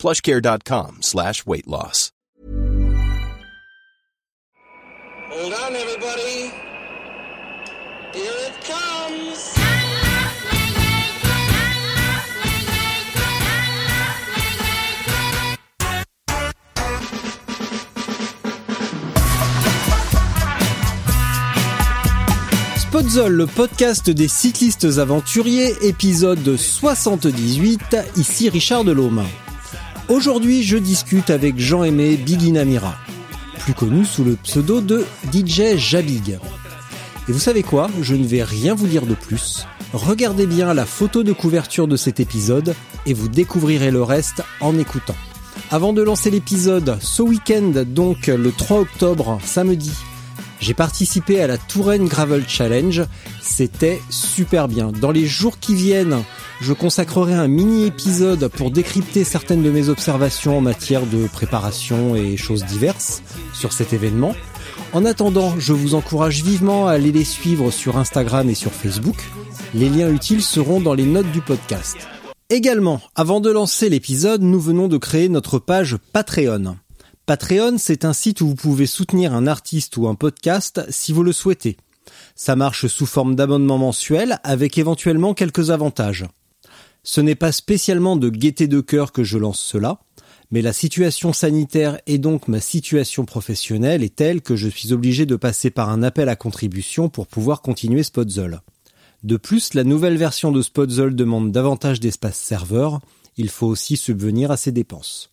plushcare.com slash weight loss. Hold on, everybody. Here it comes. Podzol, le podcast des cyclistes aventuriers, épisode 78, ici Richard Delhomme. Aujourd'hui, je discute avec Jean-Aimé Biguinamira, plus connu sous le pseudo de DJ Jabig. Et vous savez quoi? Je ne vais rien vous dire de plus. Regardez bien la photo de couverture de cet épisode et vous découvrirez le reste en écoutant. Avant de lancer l'épisode, ce week-end, donc le 3 octobre, samedi, j'ai participé à la Touraine Gravel Challenge. C'était super bien. Dans les jours qui viennent, je consacrerai un mini épisode pour décrypter certaines de mes observations en matière de préparation et choses diverses sur cet événement. En attendant, je vous encourage vivement à aller les suivre sur Instagram et sur Facebook. Les liens utiles seront dans les notes du podcast. Également, avant de lancer l'épisode, nous venons de créer notre page Patreon. Patreon, c'est un site où vous pouvez soutenir un artiste ou un podcast si vous le souhaitez. Ça marche sous forme d'abonnement mensuel avec éventuellement quelques avantages. Ce n'est pas spécialement de gaieté de cœur que je lance cela, mais la situation sanitaire et donc ma situation professionnelle est telle que je suis obligé de passer par un appel à contribution pour pouvoir continuer Spotzol. De plus, la nouvelle version de Spotzol demande davantage d'espace serveur, il faut aussi subvenir à ses dépenses.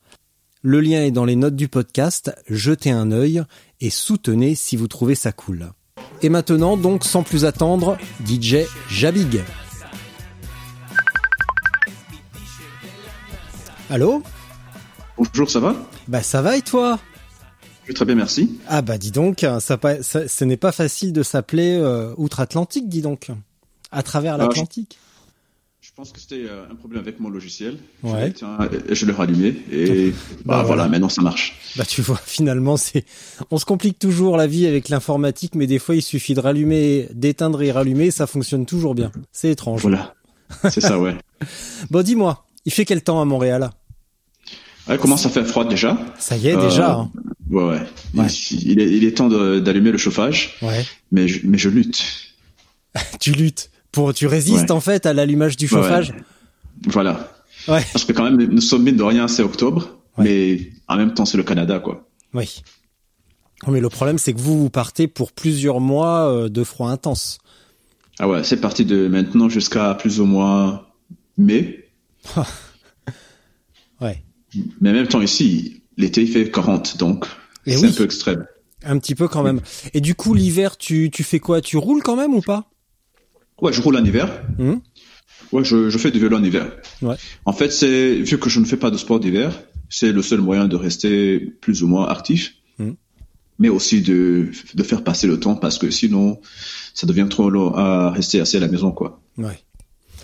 Le lien est dans les notes du podcast, jetez un œil et soutenez si vous trouvez ça cool. Et maintenant, donc, sans plus attendre, DJ Jabig. Allô? Bonjour, ça va? Bah ça va et toi? Très bien, merci. Ah bah dis donc, ça, ça ce n'est pas facile de s'appeler euh, Outre-Atlantique, dis donc, à travers Ah, l'Atlantique. Je pense que c'était euh, un problème avec mon logiciel. Ouais. Je, je l'ai rallumé et bah, Bah, voilà, maintenant ça marche. Bah tu vois, finalement, c'est, on se complique toujours la vie avec l'informatique, mais des fois il suffit de rallumer, d'éteindre et rallumer, ça fonctionne toujours bien. C'est étrange. Voilà, c'est ça, ouais. Bon, dis-moi, il fait quel temps à Montréal? Ouais, commence à faire froid déjà. Ça y est, Euh, déjà. hein. Ouais, ouais. Il- Ouais. Il, est, il est temps d'allumer le chauffage, Ouais. mais je, mais je lutte. Tu luttes pour, tu résistes Ouais. en fait à l'allumage du chauffage. Ouais. Voilà. Ouais. Parce que quand même, nous sommes mine de rien, c'est octobre, mais en même temps, c'est le Canada, quoi. Oui. Mais le problème, c'est que vous, vous partez pour plusieurs mois euh, de froid intense. Ah ouais, c'est parti de maintenant jusqu'à plus ou moins mai. Ouais. Mais en même temps ici, l'été il fait 40, donc c'est oui. un peu extrême. Un petit peu quand même. Et du coup, l'hiver, tu, tu fais quoi? Tu roules quand même ou pas? Ouais, je roule en hiver. Hum Ouais, je, je fais du vélo en hiver. Ouais. En fait, c'est vu que je ne fais pas de sport d'hiver, c'est le seul moyen de rester plus ou moins actif, Mhm. mais aussi de, de faire passer le temps parce que sinon, ça devient trop long à rester assis à la maison, quoi. Ouais.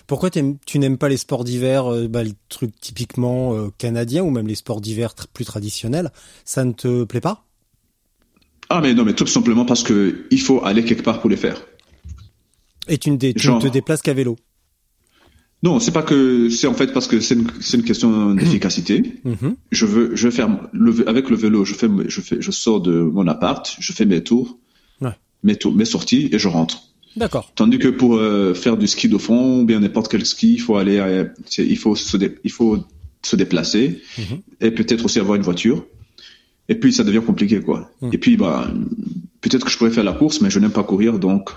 Pourquoi tu n'aimes pas les sports d'hiver, euh, bah, les trucs typiquement euh, canadiens ou même les sports d'hiver tr- plus traditionnels Ça ne te plaît pas? Ah, mais non, mais tout simplement parce que il faut aller quelque part pour les faire. Et tu ne, dé- tu ne te déplaces qu'à vélo Non, c'est pas que c'est en fait parce que c'est une, une question d'efficacité. Mhm. Je veux, je veux faire le, avec le vélo, je fais, je fais, je sors de mon appart, je fais mes tours, Ouais. mes tours, mes sorties et je rentre. D'accord. Tandis que pour euh, faire du ski de fond ou bien n'importe quel ski, il faut aller, à- c'est- il faut se, dé- il faut se déplacer Mhm. et peut-être aussi avoir une voiture. Et puis ça devient compliqué quoi. Mhm. Et puis bah peut-être que je pourrais faire la course, mais je n'aime pas courir, donc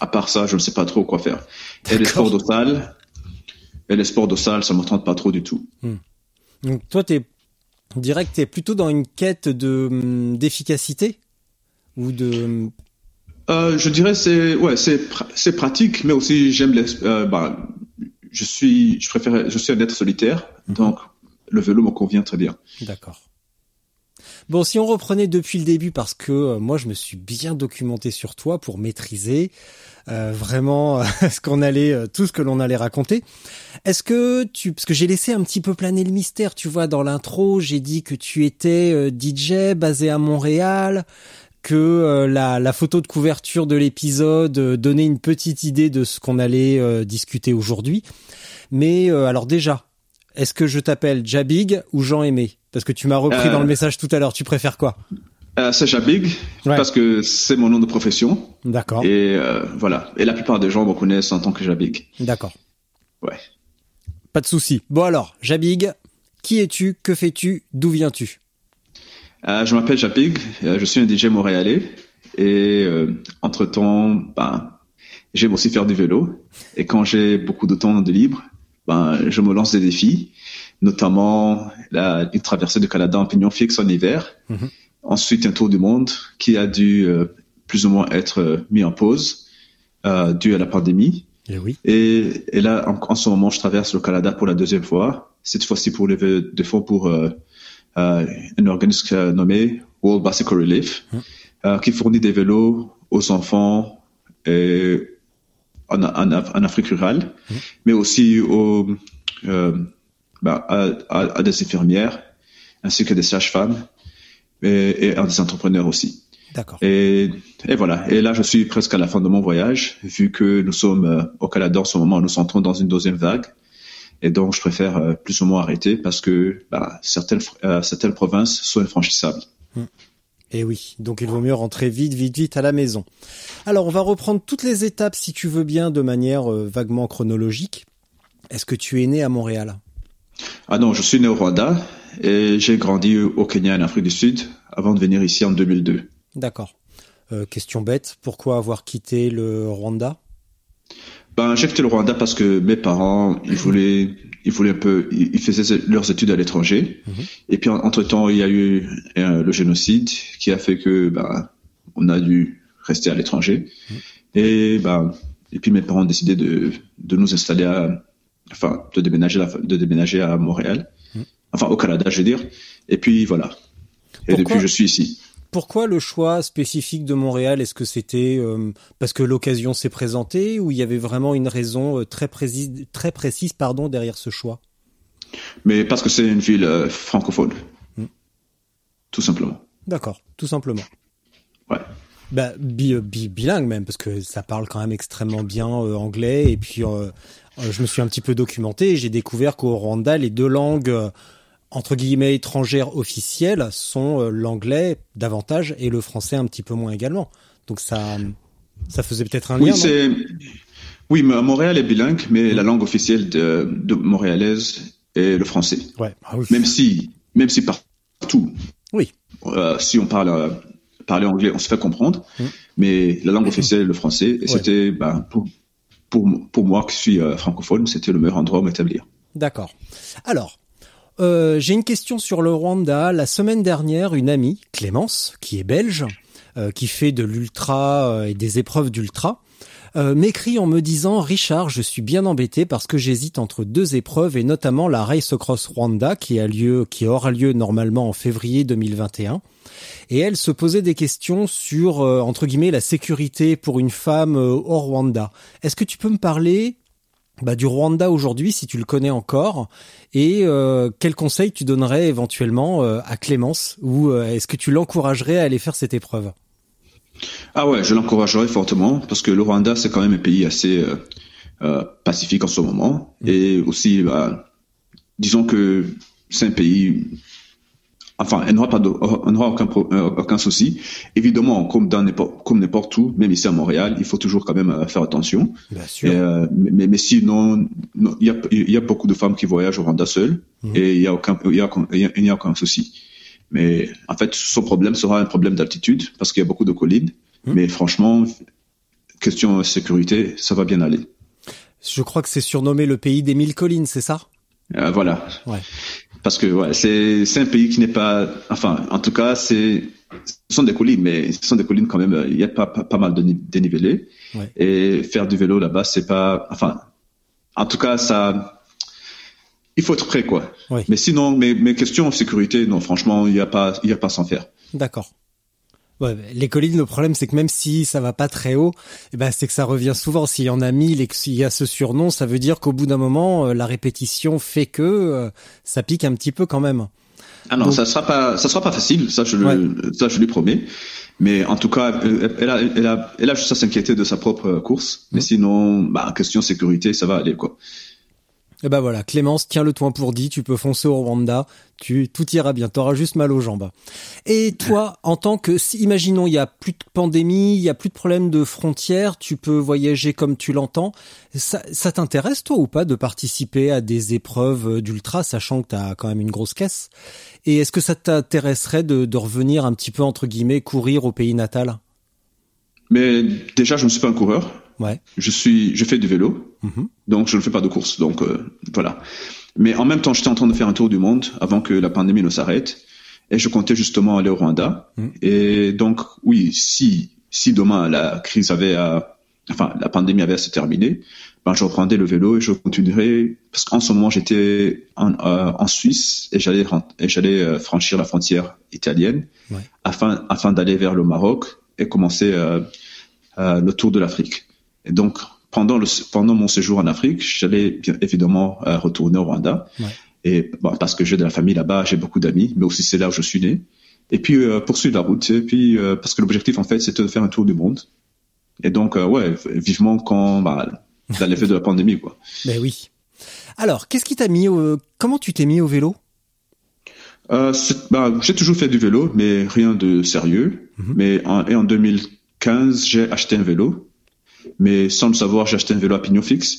à part ça, je ne sais pas trop quoi faire. Et les sports de salle, et les sports de salle, ça me tente pas trop du tout. Donc toi, t'es direct, t'es plutôt dans une quête de hum, d'efficacité ou de hum, Euh, je dirais c'est ouais c'est c'est pratique, mais aussi j'aime les euh, bah, je suis je préfère je suis un être solitaire, donc le vélo me convient très bien. D'accord. Bon, si on reprenait depuis le début, parce que euh, moi, je me suis bien documenté sur toi pour maîtriser euh, vraiment ce qu'on allait, euh, tout ce que l'on allait raconter. Est-ce que tu, parce que j'ai laissé un petit peu planer le mystère, tu vois, dans l'intro, j'ai dit que tu étais DJ basé à Montréal, que la, la, photo de couverture de l'épisode donnait une petite idée de ce qu'on allait discuter aujourd'hui. Mais alors déjà, est-ce que je t'appelle Jabig ou Jean-Aimé Parce que tu m'as repris dans le message tout à l'heure. Tu préfères quoi? Euh, c'est Jabig parce que c'est mon nom de profession. D'accord. Et euh, voilà. Et la plupart des gens me connaissent en tant que Jabig. D'accord. Ouais. Pas de souci. Bon alors, Jabig, qui es-tu? Que fais-tu? D'où viens-tu? Euh, Je m'appelle Jabig. je suis un DJ montréalais. Et entre temps, ben, j'aime aussi faire du vélo. Et quand j'ai beaucoup de temps de libre, ben, je me lance des défis, notamment la, une traversée du Canada en pignon fixe en hiver. Mhm. Ensuite, un tour du monde qui a dû euh, plus ou moins être euh, mis en pause euh, dû à la pandémie. Et, eh oui. et, et là, en, ce moment, je traverse le Canada pour la deuxième fois. Cette fois-ci pour lever des fonds pour euh, euh un organisme nommé World Bicycle Relief, mhm. qui fournit des vélos aux enfants et en, en, en Afrique rurale, mmh. mais aussi au, euh, bah, à, à, des infirmières, ainsi que des sages-femmes et, et, à des entrepreneurs aussi. D'accord. Et, et, voilà. Et là, je suis presque à la fin de mon voyage, vu que nous sommes euh, au Canada en ce moment, nous entrons dans une deuxième vague. Et donc, je préfère euh, plus ou moins arrêter parce que bah, certaines, certaines provinces sont infranchissables. Mmh. Et eh oui, donc il vaut mieux rentrer vite, vite, vite à la maison. Alors on va reprendre toutes les étapes si tu veux bien de manière euh, vaguement chronologique. Est-ce que tu es né à Montréal? Ah non, je suis né au Rwanda et j'ai grandi au Kenya en Afrique du Sud avant de venir ici en 2002. D'accord. Euh, question bête, pourquoi avoir quitté le Rwanda? Ben, j'ai quitté le Rwanda parce que mes parents, ils voulaient, ils voulaient un peu, ils faisaient leurs études à l'étranger. Mhm. Et puis, entre temps, il y a eu euh, le génocide qui a fait que, ben, on a dû rester à l'étranger. Mhm. Et, ben, et puis mes parents ont décidé de, de nous installer à, enfin, de déménager, de déménager à Montréal. Mhm. Enfin, au Canada, je veux dire. Et puis, voilà. Et depuis, je suis ici. Pourquoi le choix spécifique de Montréal Est-ce que c'était euh, parce que l'occasion s'est présentée ou il y avait vraiment une raison euh, très précise, très précise pardon, derrière ce choix? Mais parce que c'est une ville euh, francophone. Hmm. Tout simplement. D'accord, tout simplement. Ouais. Bah, bilingue même, parce que ça parle quand même extrêmement bien anglais. Et puis, je me suis un petit peu documenté et j'ai découvert qu'au Rwanda, les deux langues entre guillemets étrangères officielles sont euh, l'anglais davantage et le français un petit peu moins également. Donc ça, ça faisait peut-être un oui, lien. C'est... Oui, mais Montréal est bilingue, mais la langue officielle de, de montréalaise est le français. Ouais. Ah même si, même si partout. Oui. Euh, si on parle euh, parler anglais, on se fait comprendre, mmh. mais la langue officielle est le français. Et c'était, ben, pour, pour, pour moi qui suis euh, francophone, c'était le meilleur endroit où m'établir. D'accord. Alors, euh, j'ai une question sur le Rwanda. La semaine dernière, une amie, Clémence, qui est belge, euh, qui fait de l'ultra euh, et des épreuves d'ultra, m'écrit en me disant Richard, je suis bien embêté parce que j'hésite entre deux épreuves et notamment la Race Cross Rwanda qui a lieu, qui aura lieu normalement en février 2021. Et elle se posait des questions sur entre guillemets la sécurité pour une femme au Rwanda. Est-ce que tu peux me parler bah, du Rwanda aujourd'hui, si tu le connais encore, et euh, quel conseil tu donnerais éventuellement euh, à Clémence, ou euh, est-ce que tu l'encouragerais à aller faire cette épreuve? Ah ouais, je l'encouragerais fortement, parce que le Rwanda, c'est quand même un pays assez pacifique en ce moment, mmh. et aussi, bah, disons que c'est un pays enfin, elle n'aura pas, n'aura aucun, euh, aucun souci. Évidemment, comme dans n'importe, comme n'importe où, même ici à Montréal, il faut toujours quand même euh, faire attention. Bien sûr. Euh, mais, mais sinon, il y a, il y a beaucoup de femmes qui voyagent au Rwanda seules mhm. et il y a aucun, il y a, il y a aucun souci. Mais en fait, son problème sera un problème d'altitude parce qu'il y a beaucoup de collines. Mhm. Mais franchement, question sécurité, ça va bien aller. Je crois que c'est surnommé le pays des mille collines, c'est ça? Euh, Voilà. Ouais parce que ouais, c'est un pays qui n'est pas, enfin, en tout cas, c'est ce sont des collines, mais ce sont des collines quand même. Il y a pas pas, pas mal de dénivelé. Ouais. Et faire du vélo là-bas, c'est pas, enfin, en tout cas, ça, il faut être prêt, quoi. Oui. Mais sinon, mes, mes questions de sécurité, non, franchement, il n'y a pas, il y a pas sans faire. D'accord. Ouais, les collines, le problème, c'est que même si ça va pas très haut, eh ben, c'est que ça revient souvent. S'il y en a mille et qu'il y a ce surnom, ça veut dire qu'au bout d'un moment, euh, la répétition fait que euh, ça pique un petit peu quand même. Ah non, Donc- ça sera pas, ça sera pas facile, ça je le, ça je lui promets. Mais en tout cas, euh, elle a, elle a, elle a juste à s'inquiéter de sa propre course. Mais sinon, bah, question sécurité, ça va aller, quoi. Et ben voilà, Clémence, tiens le toi pour dit, tu peux foncer au Rwanda, tu tout ira bien, t'auras juste mal aux jambes. Et toi, en tant que, imaginons, il y a plus de pandémie, il y a plus de problème de frontières, tu peux voyager comme tu l'entends. Ça, ça t'intéresse toi ou pas de participer à des épreuves d'ultra, sachant que t'as quand même une grosse caisse? Et est-ce que ça t'intéresserait de, de revenir un petit peu entre guillemets courir au pays natal? Mais déjà, je ne suis pas un coureur. Ouais. Je suis, je fais du vélo. Mhm. Donc je ne fais pas de course. Donc euh, voilà. Mais en même temps, j'étais en train de faire un tour du monde avant que la pandémie ne s'arrête. Et je comptais justement aller au Rwanda. Mhm. Et donc oui, si si demain la crise avait à, enfin la pandémie avait à se terminer, ben je reprendrais le vélo et je continuerai parce qu'en ce moment j'étais en, euh, en Suisse et j'allais et j'allais euh, franchir la frontière italienne Ouais. afin afin d'aller vers le Maroc et commencer euh, le tour de l'Afrique. Et donc, pendant, le, pendant mon séjour en Afrique, j'allais bien évidemment euh, retourner au Rwanda. Ouais. Et bon, parce que j'ai de la famille là-bas, j'ai beaucoup d'amis, mais aussi c'est là où je suis né. Et puis euh, poursuivre la route. Et puis euh, parce que l'objectif en fait, c'était de faire un tour du monde. Et donc euh, ouais, vivement quand bah, dans l'effet de la pandémie quoi. Ben oui. Alors, qu'est-ce qui t'a mis au, comment tu t'es mis au vélo? Euh, bah, j'ai toujours fait du vélo, mais rien de sérieux. Mhm. Mais en, et en 2015, j'ai acheté un vélo. Mais sans le savoir, j'ai acheté un vélo à pignon fixe.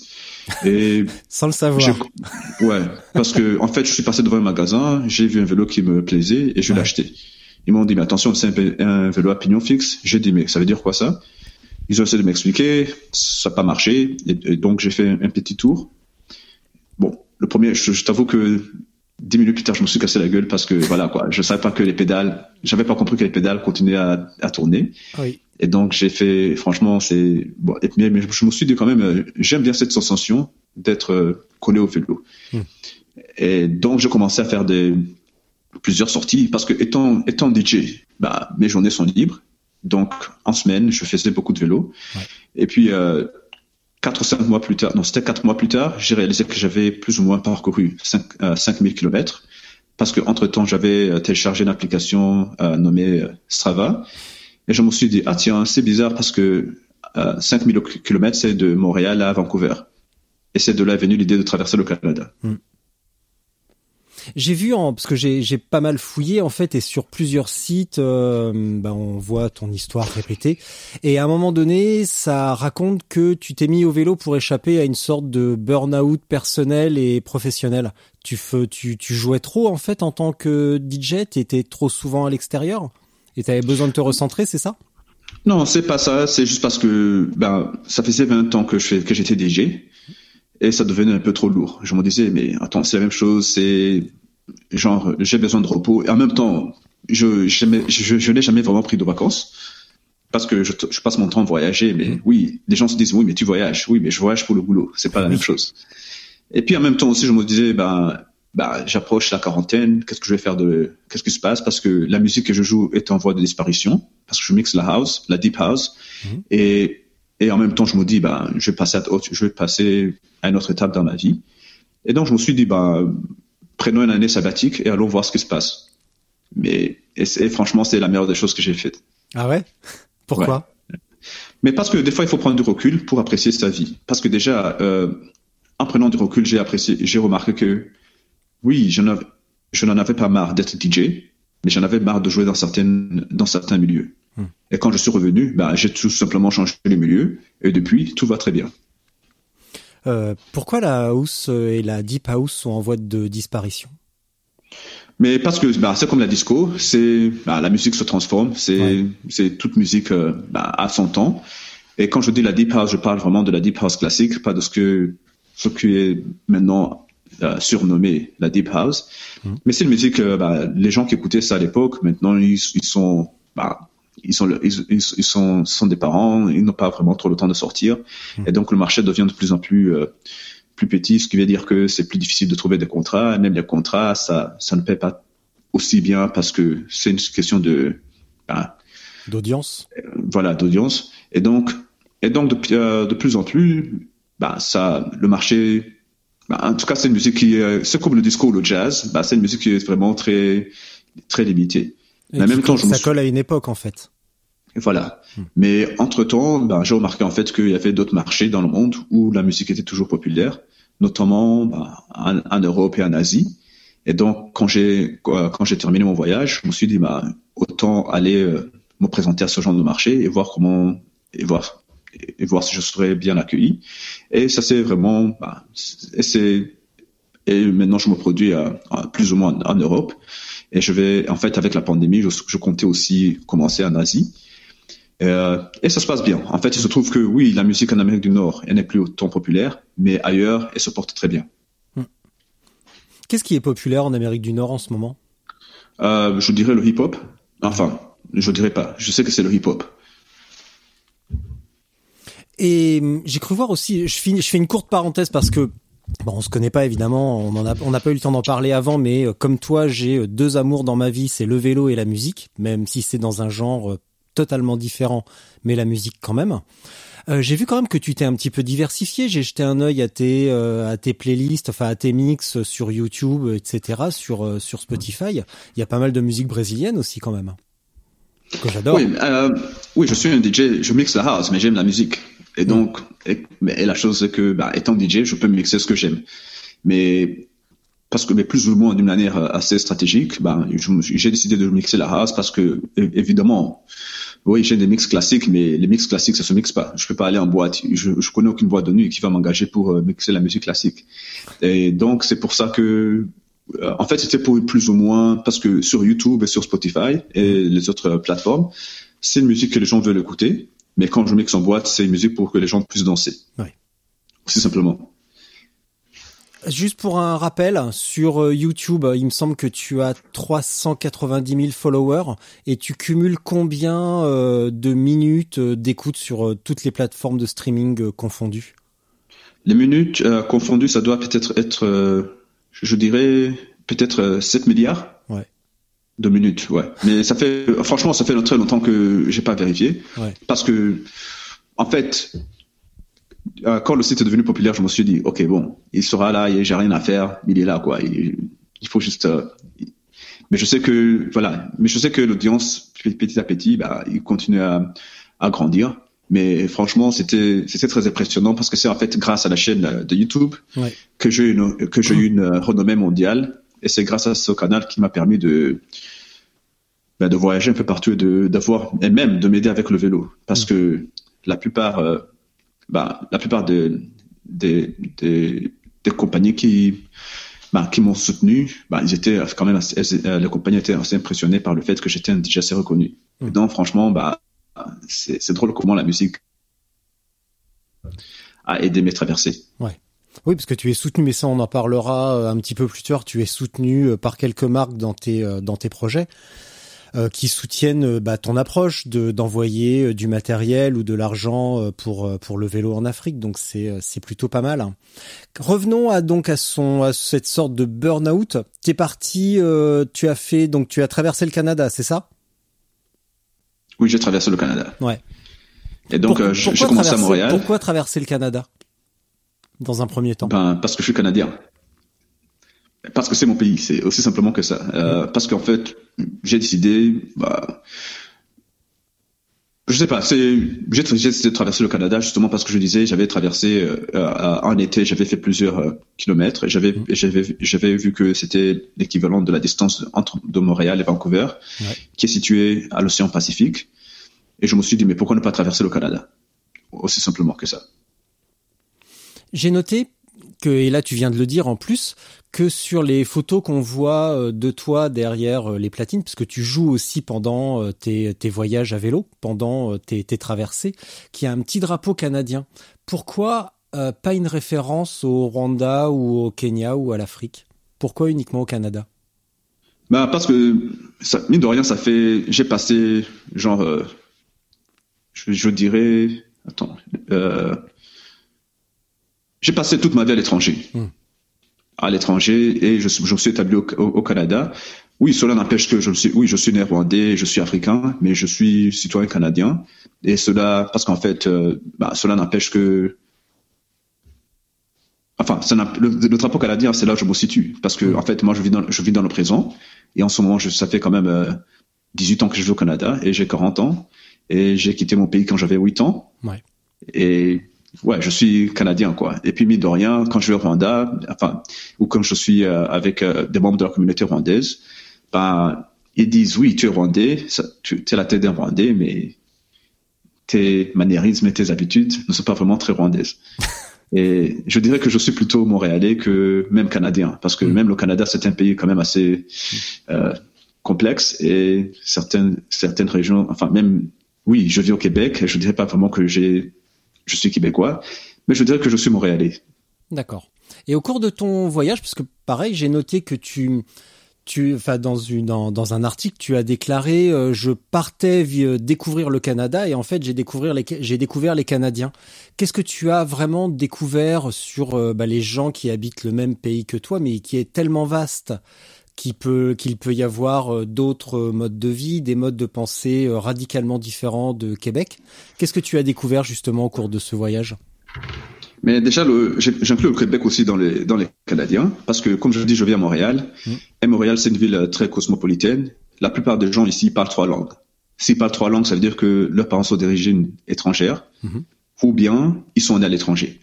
Et Sans le savoir. Je- Ouais, parce que en fait, je suis passé devant un magasin, j'ai vu un vélo qui me plaisait et je l'ai acheté. Ils m'ont dit, mais attention, c'est un, vé- un vélo à pignon fixe. J'ai dit, mais ça veut dire quoi ça? Ils ont essayé de m'expliquer, ça n'a pas marché, et, et donc j'ai fait un, un petit tour. Bon, le premier, je, je t'avoue que dix minutes plus tard, je me suis cassé la gueule parce que voilà quoi, je savais pas que les pédales, j'avais pas compris que les pédales continuaient à, à tourner. Oui. Et donc j'ai fait, franchement, c'est bon. Et, mais, mais je me suis dit quand même, euh, j'aime bien cette sensation d'être euh, collé au vélo. Hmm. Et donc j'ai commencé à faire des plusieurs sorties parce que étant étant DJ, bah mes journées sont libres. Donc en semaine, je faisais beaucoup de vélo. Ouais. Et puis euh, quatre ou cinq mois plus tard, non c'était quatre mois plus tard, j'ai réalisé que j'avais plus ou moins parcouru 5 euh, 5000 kilomètres parce que entre temps j'avais euh, téléchargé une application euh, nommée euh, Strava et je me suis dit ah tiens c'est bizarre parce que euh, 5000 kilomètres c'est de Montréal à Vancouver et c'est de là est venue l'idée de traverser le Canada. J'ai vu en parce que j'ai pas mal fouillé en fait et sur plusieurs sites euh, ben, on voit ton histoire répétée et à un moment donné ça raconte que tu t'es mis au vélo pour échapper à une sorte de burn-out personnel et professionnel. Tu fais tu tu jouais trop en fait en tant que DJ, t'étais trop souvent à l'extérieur? Et t'avais besoin de te recentrer, c'est ça? Non, c'est pas ça. C'est juste parce que ben, ça faisait 20 ans que je que j'étais DJ et ça devenait un peu trop lourd. Je me disais, mais attends, c'est la même chose. C'est genre, j'ai besoin de repos. Et en même temps, je, jamais, je, je n'ai jamais vraiment pris de vacances parce que je, je passe mon temps à voyager. Mais oui, les gens se disent, oui, mais tu voyages. Oui, mais je voyage pour le boulot. C'est pas la même chose. Et puis en même temps aussi, je me disais, ben, ben, j'approche la quarantaine. Qu'est-ce que je vais faire de, qu'est-ce qui se passe? Parce que la musique que je joue est en voie de disparition. Parce que je mixe la house, la deep house. Mhm. Et, et en même temps, je me dis, ben, je vais passer à, autre- je vais passer à une autre étape dans ma vie. Et donc, je me suis dit, ben, prenons une année sabbatique et allons voir ce qui se passe. Mais, et, franchement, c'est la meilleure des choses que j'ai faites. Ah ouais? Pourquoi? Mais parce que des fois, il faut prendre du recul pour apprécier sa vie. Parce que déjà, euh, en prenant du recul, j'ai apprécié, j'ai remarqué que, oui, je n'en avais- je n'en avais pas marre d'être DJ, mais j'en avais marre de jouer dans certaines, dans certains milieux. Hmm. Et quand je suis revenu, bah, j'ai tout simplement changé les milieux, et depuis, tout va très bien. Euh, Pourquoi la house et la deep house sont en voie de disparition? Mais parce que bah, c'est comme la disco, c'est bah, la musique se transforme, c'est Ouais. c'est toute musique euh, bah, à son temps. Et quand je dis la deep house, je parle vraiment de la deep house classique, pas de ce que ce qui est maintenant euh, surnommé la deep house. Mhm. Mais c'est une musique, euh, bah, les gens qui écoutaient ça à l'époque, maintenant ils, ils sont bah, ils sont ils, ils, ils sont sont des parents, ils n'ont pas vraiment trop le temps de sortir, Mhm. et donc le marché devient de plus en plus euh, plus petit, ce qui veut dire que c'est plus difficile de trouver des contrats. Même les contrats, ça, ça ne paie pas aussi bien parce que c'est une question de ben, d'audience. voilà, d'audience. Et donc, et donc de, euh, de plus en plus, bah ça, le marché. Bah, en tout cas, c'est une musique qui, c'est comme le disco ou le jazz. Bah, c'est une musique qui est vraiment très très limitée. Mais même temps, ça colle à une époque en fait. Voilà. Hmm. Mais entre temps, ben, j'ai remarqué en fait qu'il y avait d'autres marchés dans le monde où la musique était toujours populaire, notamment ben, en, Europe et en Asie. Et donc, quand j'ai quand j'ai terminé mon voyage, je me suis dit, bah, autant aller euh, me présenter à ce genre de marché et voir comment et voir et voir si je serais bien accueilli. Et ça c'est vraiment, et c'est et maintenant je me produis à, plus ou moins en, Europe. Et je vais, en fait, avec la pandémie, je, je comptais aussi commencer en Asie. Euh, et ça se passe bien. En fait, il se trouve que oui, la musique en Amérique du Nord, elle n'est plus autant populaire, mais ailleurs, elle se porte très bien. Hmm. Qu'est-ce qui est populaire en Amérique du Nord en ce moment? Euh, Je dirais le hip-hop. Enfin, je dirais pas. Je sais que c'est le hip-hop. Et hum, j'ai cru voir aussi, je, finis, je fais une courte parenthèse parce que Bon, on se connaît pas évidemment, on n'a pas eu le temps d'en parler avant, mais euh, comme toi, j'ai deux amours dans ma vie, c'est le vélo et la musique, même si c'est dans un genre totalement différent, mais la musique quand même. Euh, j'ai vu quand même que tu t'es un petit peu diversifié. J'ai jeté un œil à tes euh, à tes playlists, enfin à tes mix sur YouTube, etc. Sur euh, Spotify. Il y a pas mal de musique brésilienne aussi quand même que j'adore. Oui, je suis un DJ. Je mixe la house, mais j'aime la musique. Et donc, et, mais la chose c'est que, bah, étant DJ, je peux mixer ce que j'aime. Mais parce que mais plus ou moins d'une manière assez stratégique, ben j'ai décidé de mixer la house parce que évidemment oui, j'ai des mix classiques, mais les mix classiques, ça se mixe pas. Je peux pas aller en boîte. Je, je connais aucune boîte de nuit qui va m'engager pour euh, mixer la musique classique. Et donc, c'est pour ça que, euh, en fait, c'était pour plus ou moins, parce que sur YouTube et sur Spotify et les autres plateformes, c'est une musique que les gens veulent écouter. Mais quand je mixe en boîte, c'est une musique pour que les gens puissent danser. Oui. Aussi simplement. Juste pour un rappel, sur euh, YouTube, il me semble que tu as 390 000 followers et tu cumules combien euh, de minutes euh, d'écoute sur toutes les plateformes de streaming confondues? Les minutes confondues, ça doit peut-être être, je dirais, peut-être 7 milliards ouais. De minutes. Ouais. Mais ça fait, franchement, ça fait très longtemps que j'ai pas vérifié. Ouais. Parce que, en fait, euh, quand le site est devenu populaire, je me suis dit, ok, bon, il sera là, j'ai rien à faire, il est là, quoi. Il, faut juste. Euh, mais je sais que voilà, mais je sais que l'audience petit à petit, bah, il continue à, à grandir. Mais franchement, c'était c'était très impressionnant parce que c'est en fait grâce à la chaîne de YouTube ouais. que j'ai une que j'ai eu une renommée mondiale et c'est grâce à ce canal qui m'a permis de bah, de voyager un peu partout et de d'avoir et même de m'aider avec le vélo parce que la plupart euh, bah, la plupart des, des, des, des compagnies qui, bah, qui m'ont soutenu, ils étaient quand même assez, euh, les compagnies étaient assez impressionnées par le fait que j'étais déjà assez reconnu. Mmh. donc, franchement, bah, c'est drôle comment la musique a aidé mes traversées. Ouais. Oui, parce que tu es soutenu, mais ça on en parlera euh, un petit peu plus tard. Tu es soutenu euh, par quelques marques dans tes dans tes projets. Euh, qui soutiennent euh, bah, ton approche de d'envoyer euh, du matériel ou de l'argent pour pour le vélo en Afrique. Donc c'est c'est plutôt pas mal. Revenons à donc à son à cette sorte de burn-out. T'es parti, tu as fait donc tu as traversé le Canada, c'est ça? Oui, j'ai traversé le Canada. Ouais. Et donc j'ai commencé à Montréal. Pourquoi traverser le Canada? Dans un premier temps Ben parce que je suis canadien. Parce que c'est mon pays, c'est aussi simplement que ça. Euh, parce qu'en fait, j'ai décidé, bah, je sais pas, c'est, j'ai décidé de traverser le Canada justement parce que je disais, j'avais traversé euh, en été, j'avais fait plusieurs euh, kilomètres et j'avais, j'avais, j'avais vu que c'était l'équivalent de la distance entre de Montréal et Vancouver, qui est située à l'océan Pacifique. Et je me suis dit, mais pourquoi ne pas traverser le Canada? Aussi simplement que ça. J'ai noté que, et là tu viens de le dire en plus, que sur les photos qu'on voit euh, de toi derrière euh, les platines, parce que tu joues aussi pendant euh, tes, tes voyages à vélo, pendant tes, traversées, qu'il y a un petit drapeau canadien. Pourquoi pas une référence au Rwanda ou au Kenya ou à l'Afrique? Pourquoi uniquement au Canada? Bah parce que mine de rien, ça fait, j'ai passé genre, je, dirais, attends, j'ai passé toute ma vie à l'étranger. Hmm. À l'étranger et je, je me suis établi au, au- au Canada. Oui, cela n'empêche que je suis, oui, je suis néerlandais, je suis africain, mais je suis citoyen canadien. Et cela, parce qu'en fait, euh, bah, cela n'empêche que, enfin, ça le, le drapeau canadien, c'est là où je me situe, parce que en fait, moi, je vis dans, je vis dans le présent, et en ce moment, je, ça fait quand même euh, 18 ans que je vis au Canada, et j'ai 40 ans, et j'ai quitté mon pays quand j'avais 8 ans. Ouais. Et ouais, je suis canadien quoi. Et puis mine de rien, quand je vais au Rwanda, enfin, ou quand je suis euh, avec euh, des membres de la communauté rwandaise, ben ils disent oui, tu es rwandais, ça, tu es la tête d'un rwandais, mais tes maniérismes et tes habitudes ne sont pas vraiment très rwandaises. Et je dirais que je suis plutôt montréalais que même canadien, parce que même le Canada c'est un pays quand même assez euh, complexe et certaines certaines régions, enfin même oui, je vis au Québec, et je dirais pas vraiment que j'ai je suis québécois, mais je dirais que je suis montréalais. D'accord. Et au cours de ton voyage, parce que pareil, j'ai noté que tu, tu, enfin dans un article, tu as déclaré, euh, je partais vi- découvrir le Canada et en fait j'ai découvert les, j'ai découvert les Canadiens. Qu'est-ce que tu as vraiment découvert sur euh, bah, les gens qui habitent le même pays que toi, mais qui est tellement vaste qu'il peut, qu'il peut y avoir euh, d'autres euh, modes de vie, des modes de pensée euh, radicalement différents de Québec. Qu'est-ce que tu as découvert justement au cours de ce voyage? Mais déjà, j'inclus le Québec aussi dans les, dans les Canadiens, parce que comme je dis, je vis à Montréal, Mm. et Montréal, c'est une ville très cosmopolitaine. La plupart des gens ici parlent trois langues. S'ils parlent trois langues, ça veut dire que leurs parents sont d'origine étrangère, Mhm. ou bien ils sont nés à l'étranger.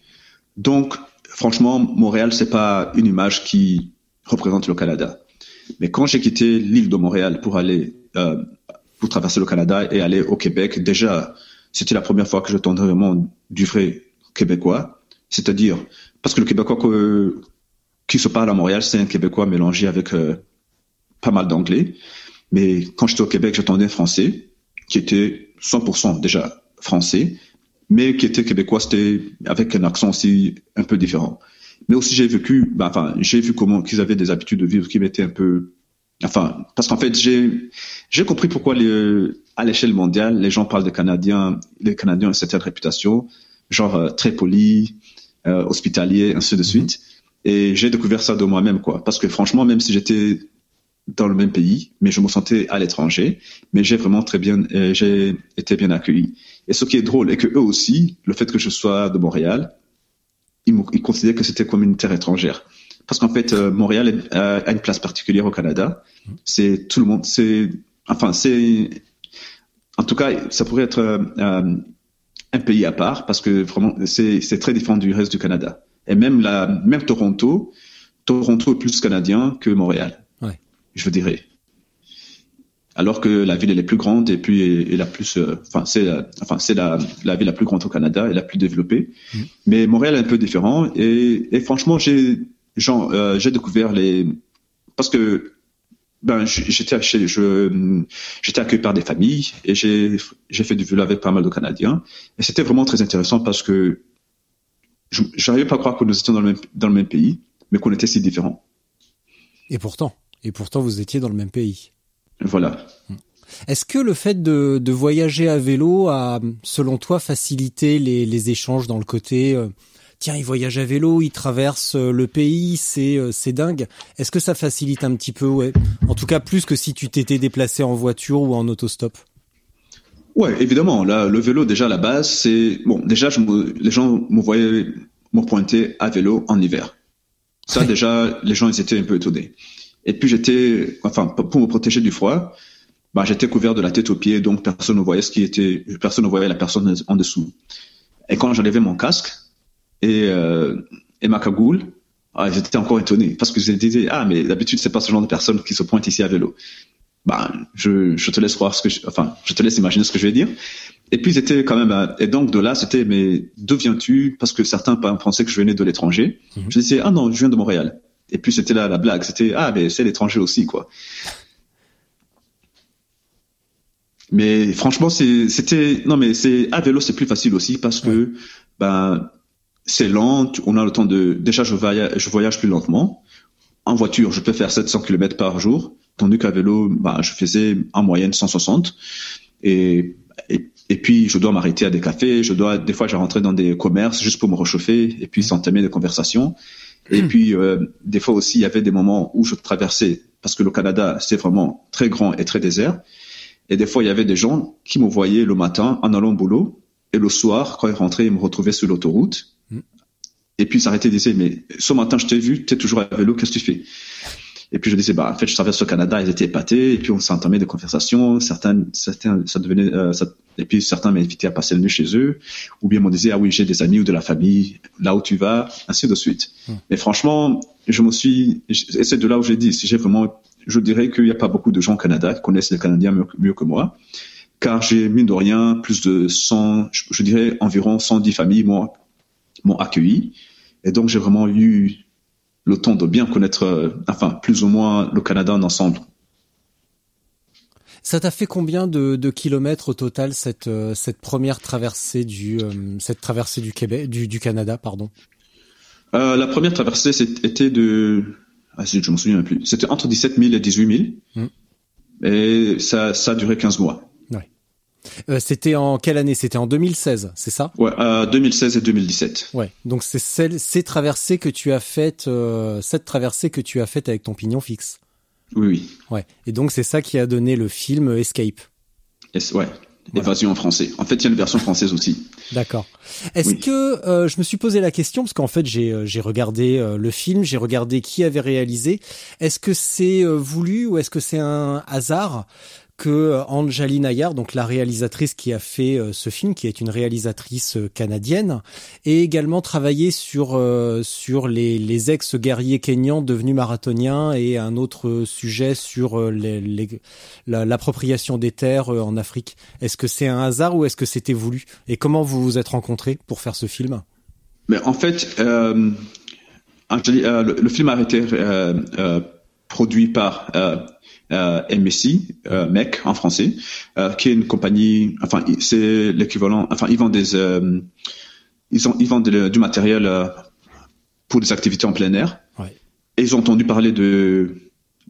Donc, franchement, Montréal, c'est pas une image qui représente le Canada. Mais quand j'ai quitté l'île de Montréal pour aller, euh, pour traverser le Canada et aller au Québec, déjà, c'était la première fois que j'entendais vraiment du vrai québécois. C'est-à-dire, parce que le québécois que- qui se parle à Montréal, c'est un québécois mélangé avec euh, pas mal d'anglais. Mais quand j'étais au Québec, j'entendais français qui était 100% déjà français, mais qui était québécois, c'était avec un accent aussi un peu différent. Mais aussi j'ai vécu, ben, enfin j'ai vu comment qu'ils avaient des habitudes de vivre qui m'étaient un peu, enfin parce qu'en fait j'ai j'ai compris pourquoi les, à l'échelle mondiale les gens parlent des Canadiens, les Canadiens ont une certaine réputation, genre euh, très poli, euh, hospitalier, ainsi de suite. Et j'ai découvert ça de moi-même quoi, parce que franchement même si j'étais dans le même pays, mais je me sentais à l'étranger, mais j'ai vraiment très bien, euh, j'ai été bien accueilli. Et ce qui est drôle est que eux aussi, le fait que je sois de Montréal, ils, ils considéraient que c'était comme une terre étrangère. Parce qu'en fait, euh, Montréal est- a, une place particulière au Canada. C'est tout le monde, c'est, enfin, c'est, en tout cas, ça pourrait être euh, euh, un pays à part parce que vraiment, c'est, c'est très différent du reste du Canada. Et même la, même Toronto, Toronto est plus canadien que Montréal. Ouais. Je dirais. Alors que la ville elle est plus grande et puis est, est la plus, euh, enfin c'est, la- enfin c'est la, la ville la plus grande au Canada et la plus développée. Mais Montréal est un peu différent et, et franchement j'ai, genre, euh, j'ai découvert les, parce que ben j'étais je, j'étais accueilli par des familles et j'ai, j'ai fait du vélo avec pas mal de Canadiens et c'était vraiment très intéressant parce que je n'arrivais pas à croire que nous étions dans le même, dans le même pays, mais qu'on était si différents. Et pourtant, et pourtant vous étiez dans le même pays. Voilà. Est-ce que le fait de, de voyager à vélo a, selon toi, facilité les, les échanges dans le côté euh, tiens, il voyage à vélo, il traverse euh, le pays, c'est euh, c'est dingue. Est-ce que ça facilite un petit peu, ouais En tout cas, plus que si tu t'étais déplacé en voiture ou en autostop? Ouais, évidemment. Là, le vélo, déjà, à la base, c'est bon. Déjà, je me- les gens me voyaient me pointer à vélo en hiver. Ça, Ouais. déjà, les gens ils étaient un peu étonnés. Et puis j'étais, enfin, pour me protéger du froid, bah, j'étais couvert de la tête aux pieds, donc personne ne voyait ce qui était, personne ne voyait la personne en dessous. Et quand j'enlevais mon casque et euh, et ma cagoule, ah, j'étais encore étonné parce que je disais ah mais d'habitude c'est pas ce genre de personne qui se pointe ici à vélo. Bah, je, je te laisse croire ce que je, enfin, je te laisse imaginer ce que je vais dire. Et puis c'était quand même, euh, et donc de là c'était mais d'où viens-tu? Parce que certains pensaient que je venais de l'étranger. Mhm. Je disais ah non, je viens de Montréal. Et puis c'était là la blague, c'était ah mais c'est l'étranger aussi quoi. Mais franchement c'était non mais c'est à vélo c'est plus facile aussi parce que ben c'est lent, on a le temps de déjà je voyage, je voyage plus lentement. En voiture, je peux faire 700 km par jour, tandis qu'à vélo, ben, je faisais en moyenne 160. Et, et Et puis, je dois m'arrêter à des cafés, je dois, des fois, je rentrais dans des commerces juste pour me réchauffer et puis s'entamer des conversations. Et puis, euh, des fois aussi, il y avait des moments où je traversais, parce que le Canada, c'est vraiment très grand et très désert. Et des fois, il y avait des gens qui me voyaient le matin en allant au boulot, et le soir, quand ils rentraient, ils me retrouvaient sur l'autoroute. Hmm. Et puis, ils s'arrêtaient et disaient, mais ce matin, je t'ai vu, tu es toujours à vélo, qu'est-ce que tu fais? Et puis, je disais, bah, en fait, je traverse le Canada, ils étaient épatés, et puis on s'entamait des conversations, certains, certains, ça devenait, euh, ça- et puis certains m'invitaient à passer la nuit chez eux, ou bien m'ont disait, ah oui, j'ai des amis ou de la famille, là où tu vas, ainsi de suite. Mais franchement, je me suis, et c'est de là où j'ai dit, si j'ai vraiment, je dirais qu'il n'y a pas beaucoup de gens au Canada qui connaissent les Canadiens mieux, mieux que moi, car j'ai, mine de rien, plus de 100, je, je dirais environ 110 familles m'ont, m'ont accueilli. Et donc, j'ai vraiment eu le temps de bien connaître, euh, enfin, plus ou moins le Canada en ensemble. Ça t'a fait combien de, de kilomètres au total cette euh, cette première traversée du euh, cette traversée du Québec du, du Canada pardon? Euh, la première traversée c'était de, ah, je je m'en souviens plus. C'était entre 17 000 et 18 000. Mm. Et ça, ça a duré 15 mois. Euh, C'était en quelle année? C'était en 2016, c'est ça? Ouais, euh, 2016 et 2017. Ouais. Donc c'est celle ces traversées que tu as faites euh, cette traversée que tu as faite avec ton pignon fixe. Oui, oui. Ouais. Et donc c'est ça qui a donné le film Escape. Yes, ouais. Évasion en français. En fait, il y a une version française aussi. D'accord. Est-ce Oui. que euh, je me suis posé la question parce qu'en fait j'ai euh, j'ai regardé euh, le film, j'ai regardé qui avait réalisé. Est-ce que c'est euh, voulu ou est-ce que c'est un hasard? Que euh, Anjali Nayar, donc la réalisatrice qui a fait euh, ce film, qui est une réalisatrice euh, canadienne, ait également travaillé sur sur les, ex-guerriers kenyans devenus marathoniens et un autre sujet sur l'appropriation des terres en Afrique. Est-ce que c'est un hasard ou est-ce que c'était voulu? Et comment vous vous êtes rencontrés pour faire ce film? Mais en fait, le, film a été produit par euh, MSI, euh, MEC en français, euh, qui est une compagnie, enfin c'est l'équivalent, enfin ils vendent des, euh, ils, ont, ils vendent de- du matériel pour des activités en plein air. Ouais. Et ils ont entendu parler de,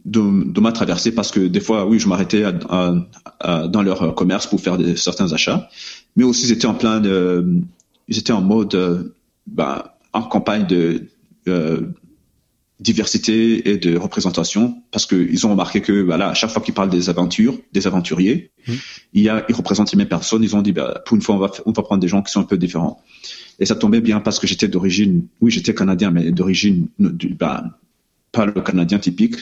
de, de ma traversée parce que des fois, oui, je m'arrêtais à- à- à- dans leur commerce pour faire des, certains achats, mais aussi ils étaient en plein de, ils étaient en mode, ben, en campagne de diversité et de représentation parce qu'ils ont remarqué que voilà à chaque fois qu'ils parlent des aventures des aventuriers Mhm. il y a ils représentent les mêmes personnes ils ont dit bah, pour une fois on va on va prendre des gens qui sont un peu différents. Et ça tombait bien parce que j'étais d'origine oui j'étais canadien mais d'origine du- bah, pas le canadien typique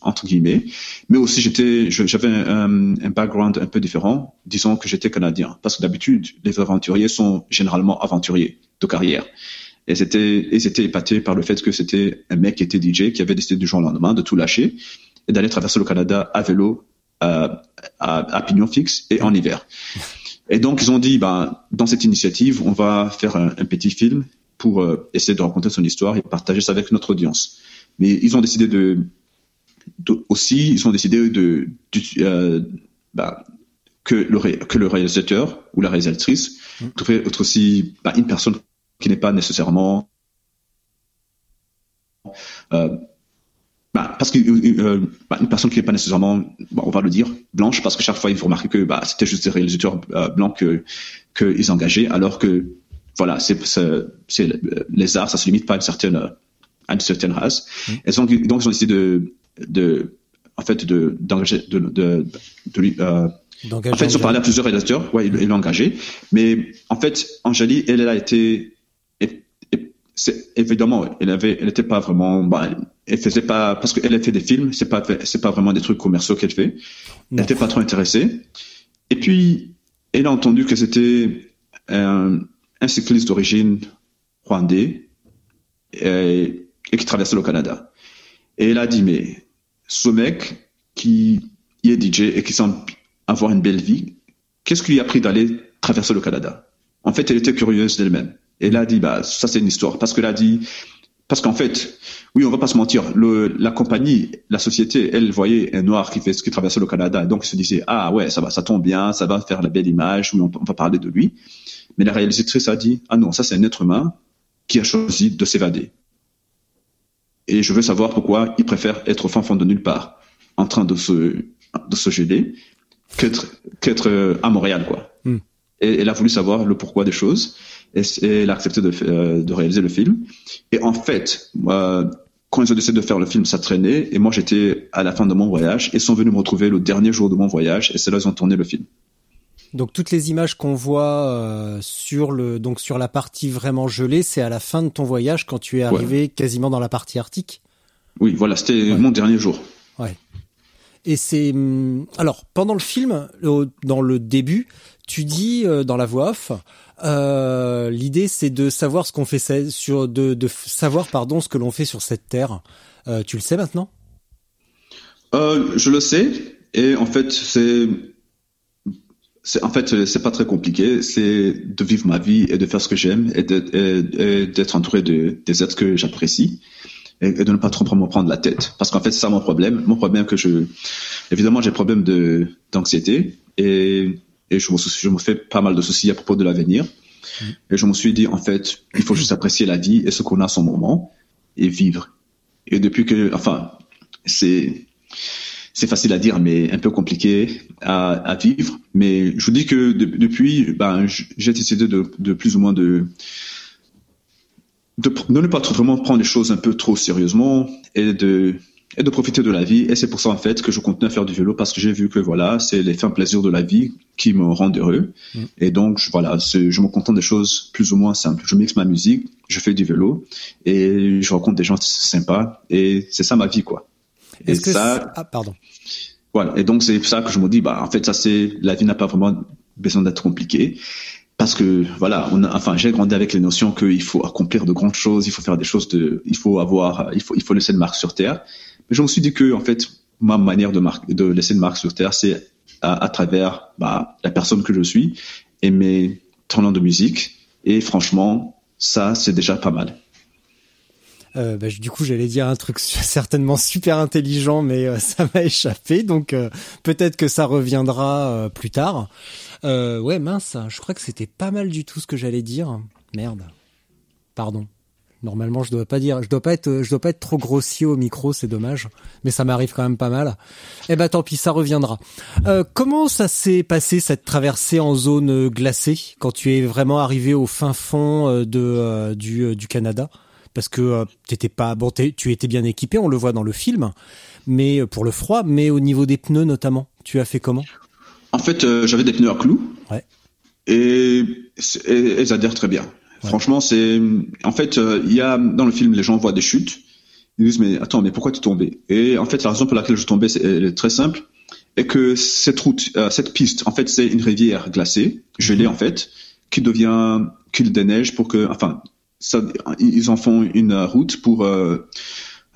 entre guillemets. Mais aussi j'étais j'avais un, un background un peu différent disons que j'étais canadien. Parce que d'habitude les aventuriers sont généralement aventuriers de carrière et c'était, ils étaient épatés par le fait que c'était un mec qui était DJ, qui avait décidé du jour au lendemain de tout lâcher et d'aller traverser le Canada à vélo, euh, à, à pignon fixe et en hiver. Et donc, ils ont dit, ben, dans cette initiative, on va faire un, un petit film pour euh, essayer de raconter son histoire et partager ça avec notre audience. Mais ils ont décidé de, de- aussi, ils ont décidé de, de- euh, ben, que le, ré- que le réalisateur ou la réalisatrice devrait être aussi ben, une personne qui n'est pas nécessairement euh, bah, parce que euh, bah, une personne qui n'est pas nécessairement, bon, on va le dire, blanche, parce que chaque fois il faut remarquer que bah, c'était juste des réalisateurs euh, blancs que qu'ils engageaient, alors que voilà, c'est les arts, ça se limite pas à une certaine à une certaine race. Et donc, donc ils ont décidé de de en fait de d'engager de de, de, euh, en fait, ils ont parlé à plusieurs réalisateurs, ouais, ils l'ont engagé. Mais en fait, Angélie, elle, elle a été, c'est évidemment, elle avait, elle était pas vraiment, bah, elle faisait pas, parce qu'elle a fait des films, c'est pas, c'est pas vraiment des trucs commerciaux qu'elle fait. Elle n'était pas trop intéressée. Et puis, elle a entendu que c'était un, un cycliste d'origine rwandais et, et qui traversait le Canada. Et elle a dit, mais ce mec qui est DJ et qui semble avoir une belle vie, qu'est-ce qui lui a pris d'aller traverser le Canada? En fait, elle était curieuse d'elle-même. Et elle a dit, bah, ça c'est une histoire. Parce qu'elle a dit, parce qu'en fait, oui, on va pas se mentir, le, la compagnie, la société, elle voyait un noir qui fait qui traversait le Canada, donc elle se disait, ah ouais, ça va, ça tombe bien, ça va faire la belle image, oui, on, on va parler de lui. Mais la réalisatrice a dit, ah non, ça c'est un être humain qui a choisi de s'évader. Et je veux savoir pourquoi il préfère être au fin fond de nulle part, en train de se, de se geler, qu'être, qu'être euh, à Montréal, quoi. Hmm. Et elle a voulu savoir le pourquoi des choses. Et, elle a accepté de, euh, de réaliser le film. Et en fait, moi, quand ils ont décidé de faire le film, ça traînait. Et moi, j'étais à la fin de mon voyage. Ils sont venus me retrouver le dernier jour de mon voyage. Et c'est là qu'ils ont tourné le film. Donc toutes les images qu'on voit euh, sur le donc sur la partie vraiment gelée, c'est à la fin de ton voyage quand tu es arrivé quasiment dans la partie arctique? Oui, voilà, c'était mon dernier jour. Ouais. Et c'est hum, alors pendant le film, dans le début, tu dis euh, dans la voix off, euh, l'idée c'est de savoir ce qu'on fait sur de, savoir pardon ce que l'on fait sur cette terre. Euh, tu le sais maintenant? Je le sais. Et en fait c'est en fait c'est pas très compliqué. C'est de vivre ma vie et de faire ce que j'aime et d'être entouré de des êtres que j'apprécie et, de ne pas trop me prendre la tête. Parce qu'en fait c'est ça mon problème. Mon problème que je évidemment j'ai problème de d'anxiété et et je me, je me fais pas mal de soucis à propos de l'avenir. Et je me suis dit en fait il faut juste apprécier la vie et ce qu'on a à son moment et vivre. Et depuis que enfin c'est c'est facile à dire, mais un peu compliqué à, à vivre. Mais je vous dis que depuis, ben, j'ai décidé de, de, plus ou moins de, de, ne pas trop vraiment prendre les choses un peu trop sérieusement et de et de profiter de la vie. Et c'est pour ça en fait que je continue à faire du vélo parce que j'ai vu que voilà, c'est les fins plaisirs de la vie qui me rendent heureux. Mm. Et donc je, voilà, je me contente des choses plus ou moins simples. Je mixe ma musique, je fais du vélo et je rencontre des gens sympas et c'est ça ma vie quoi. Et ça, ah, pardon. Voilà. Et donc, c'est ça que je me dis, bah, en fait, ça, c'est, la vie n'a pas vraiment besoin d'être compliquée. Parce que, voilà, on a, enfin, j'ai grandi avec les notions qu'il faut accomplir de grandes choses, il faut faire des choses de, il faut avoir, il faut, il faut laisser une marque sur terre. Mais je me suis dit que, en fait, ma manière de marque, de laisser une marque sur terre, c'est à, travers, bah, la personne que je suis et mes talents de musique. Et franchement, ça, c'est déjà pas mal. Euh, bah, du coup, j'allais dire un truc certainement super intelligent, mais euh, ça m'a échappé. Donc euh, peut-être que ça reviendra plus tard. ouais, mince. Je crois que c'était pas mal du tout ce que j'allais dire. Merde. Pardon. Normalement, je dois pas dire, je dois pas être, je dois pas être trop grossier au micro, c'est dommage. Mais ça m'arrive quand même pas mal. Eh ben, tant pis, ça reviendra. comment ça s'est passé cette traversée en zone glacée quand tu es vraiment arrivé au fin fond de du, du Canada? Parce que euh, t'étais pas bon, tu étais bien équipé, on le voit dans le film, mais euh, pour le froid, mais au niveau des pneus notamment, tu as fait comment? En fait, euh, j'avais des pneus à clous. Ouais. Et, elles adhèrent très bien. Franchement, c'est en fait, il y a dans le film, les gens voient des chutes. Ils disent mais attends, mais pourquoi tu es tombé? Et en fait, la raison pour laquelle je tombais, c'est elle est très simple, et que cette route, cette piste, en fait, c'est une rivière glacée, gelée en fait, qui devient qu'il des neiges pour que, enfin, ça, ils en font une route pour euh,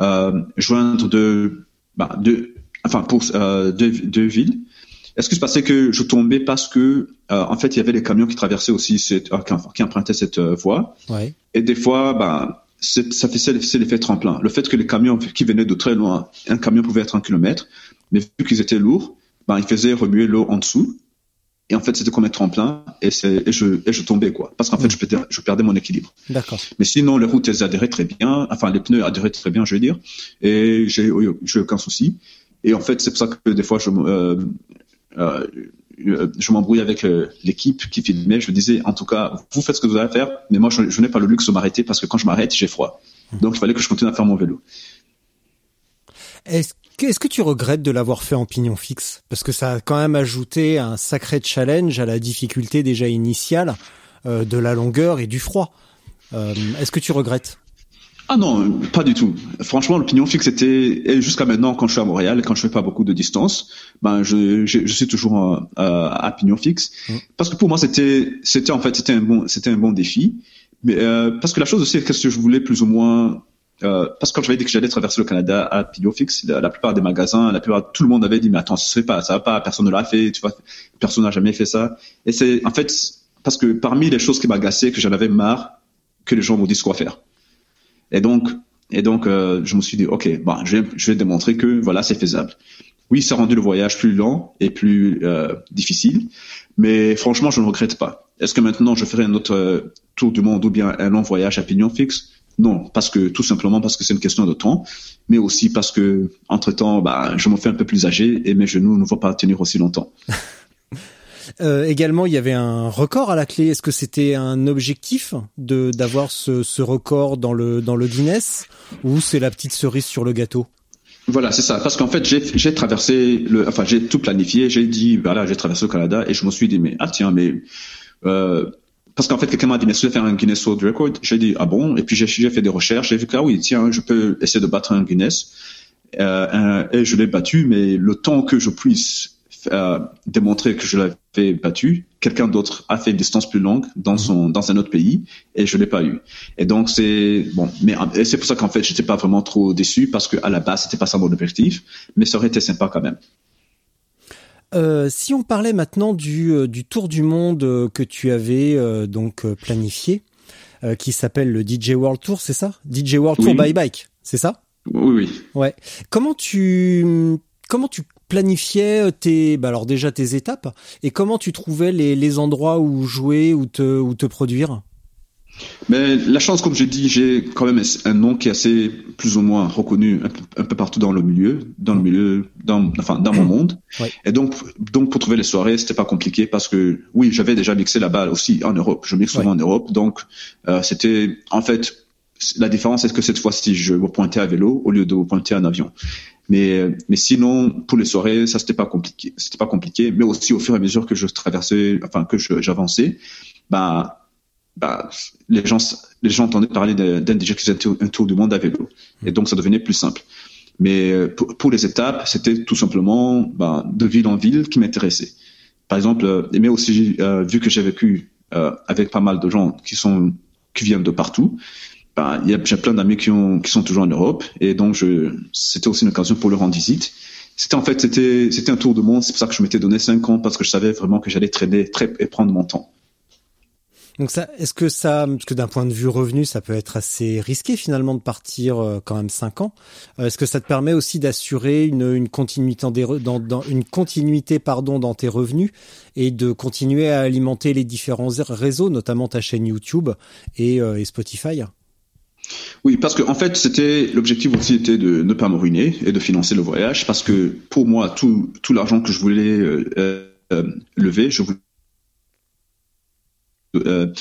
euh, joindre deux, bah, deux, enfin pour euh, deux, deux, villes. Est-ce que se passait que je tombais parce que euh, en fait il y avait les camions qui traversaient aussi cette, euh, qui empruntaient cette euh, voie. Ouais. Et des fois, bah, ça fait c'est l'effet tremplin. Le fait que les camions qui venaient de très loin, un camion pouvait être un kilomètre, mais vu qu'ils étaient lourds, bah, ils faisaient remuer l'eau en dessous. Et en fait, c'était comme un tremplin et, et, je, et je tombais, quoi. Parce qu'en fait, je, perdais, je perdais mon équilibre. D'accord. Mais sinon, les routes, elles adhéraient très bien. Enfin, les pneus adhéraient très bien, je veux dire. Et j'ai, j'ai aucun souci. Et en fait, c'est pour ça que des fois, je, euh, euh, je m'embrouille avec euh, l'équipe qui filmait. Je disais, en tout cas, vous faites ce que vous avez à faire, mais moi, je, je n'ai pas le luxe de m'arrêter parce que quand je m'arrête, j'ai froid. Mmh. Donc, il fallait que je continue à faire mon vélo. Est-ce est-ce que tu regrettes de l'avoir fait en pignon fixe? Parce que ça a quand même ajouté un sacré challenge à la difficulté déjà initiale euh, de la longueur et du froid. Euh, Est-ce que tu regrettes? Ah non, pas du tout. Franchement, le pignon fixe était et jusqu'à maintenant quand je suis à Montréal, quand je fais pas beaucoup de distance, ben je, je, je suis toujours à, à pignon fixe mmh. parce que pour moi c'était c'était en fait c'était un bon c'était un bon défi. Mais euh, parce que la chose aussi, qu'est-ce que je voulais plus ou moins euh, parce que quand j'avais dit que j'allais traverser le Canada à pignon fixe, la, plupart des magasins, la plupart, tout le monde avait dit mais attends, ça pas, ça va pas, personne ne l'a fait, tu vois, personne n'a jamais fait ça. Et c'est en fait parce que parmi les choses qui m'agaçaient, que j'en avais marre, que les gens me disent quoi faire. Et donc, et donc, euh, je me suis dit ok, bon, je vais, je vais démontrer que voilà, c'est faisable. Oui, ça a rendu le voyage plus lent et plus euh, difficile, mais franchement, je ne regrette pas. Est-ce que maintenant je ferai un autre euh, tour du monde ou bien un long voyage à pignon fixe non, parce que tout simplement parce que c'est une question de temps, mais aussi parce que entre temps, bah, je me fais un peu plus âgé et mes genoux ne vont pas tenir aussi longtemps. Euh, également, il y avait un record à la clé. Est-ce que c'était un objectif de d'avoir ce, ce record dans le dans le Guinness ou c'est la petite cerise sur le gâteau? Voilà, c'est ça. Parce qu'en fait, j'ai j'ai traversé le, enfin, j'ai tout planifié. J'ai dit, voilà, j'ai traversé le Canada et je me suis dit, mais ah tiens, mais euh, parce qu'en fait, quelqu'un m'a dit, mais je vais faire un Guinness World Record, j'ai dit, ah bon, et puis j'ai fait des recherches, j'ai vu que ah oui, tiens, je peux essayer de battre un Guinness. Euh, et je l'ai battu, mais le temps que je puisse euh, démontrer que je l'avais battu, quelqu'un d'autre a fait une distance plus longue dans son dans un autre pays et je l'ai pas eu. Et donc c'est bon, mais c'est pour ça qu'en fait j'étais pas vraiment trop déçu parce que à la base c'était pas ça mon objectif, mais ça aurait été sympa quand même. Euh, si on parlait maintenant du, euh, du tour du monde euh, que tu avais euh, donc planifié, euh, qui s'appelle le DJ World Tour, c'est ça? DJ World Tour by Bike, c'est ça? Oui, oui. Ouais. Comment tu comment tu planifiais tes bah alors déjà tes étapes et comment tu trouvais les, les endroits où jouer ou te ou te produire? Mais la chance, comme j'ai dit, j'ai quand même un nom qui est assez plus ou moins reconnu un peu, partout dans le milieu, dans le milieu, dans, enfin dans mon monde. Ouais. Et donc, donc pour trouver les soirées, c'était pas compliqué parce que oui, j'avais déjà mixé là-bas aussi en Europe. Je mixe souvent en Europe, donc euh, c'était en fait la différence, c'est que cette fois-ci, je me pointais à vélo au lieu de me pointer en avion. Mais mais sinon, pour les soirées, ça c'était pas compliqué. C'était pas compliqué, mais aussi au fur et à mesure que je traversais, enfin que j'avançais, bah bah, les gens, les gens entendaient parler d'un DJ qui faisait un tour, du monde à vélo. Et donc, ça devenait plus simple. Mais euh, pour, pour les étapes, c'était tout simplement bah, de ville en ville qui m'intéressait. Par exemple, euh, mais aussi, euh, vu que j'ai vécu euh, avec pas mal de gens qui sont qui viennent de partout, bah, il y a, j'ai plein d'amis qui, ont, qui sont toujours en Europe. Et donc, c'était aussi une occasion pour leur rendre visite. C'était en fait, c'était, c'était un tour du monde. C'est pour ça que je m'étais donné cinq ans parce que je savais vraiment que j'allais traîner très, et prendre mon temps. Donc ça, est-ce que ça, parce que d'un point de vue revenu, ça peut être assez risqué finalement de partir euh, quand même cinq ans. Euh, Est-ce que ça te permet aussi d'assurer une, une continuité dans, une continuité pardon dans tes revenus et de continuer à alimenter les différents réseaux, notamment ta chaîne YouTube et, euh, et Spotify? Oui, parce que en fait, c'était l'objectif aussi était de ne pas me ruiner et de financer le voyage, parce que pour moi, tout tout l'argent que je voulais euh, euh, lever, je voulais euh,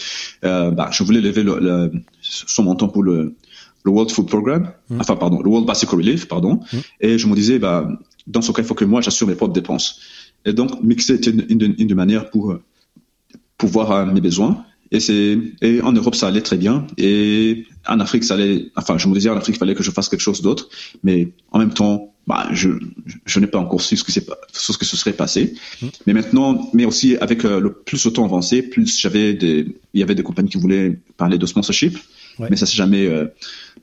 euh, bah, je voulais lever le, le, son montant pour le, le World Food Program, enfin pardon, le World Basic Relief, pardon, et je me disais, bah, dans ce cas, il faut que moi j'assure mes propres dépenses. Et donc, mixer était une, une, manières pour euh, pouvoir mes besoins. Et c'est et en Europe ça allait très bien et en Afrique ça allait. Enfin, je me disais en Afrique il fallait que je fasse quelque chose d'autre, mais en même temps, bah, je je n'ai pas encore su ce que c'est ce que ce serait passé. Mais maintenant, mais aussi avec euh, le plus le temps avancé, plus j'avais des il y avait des compagnies qui voulaient parler de sponsorship, Ouais. mais ça s'est jamais euh,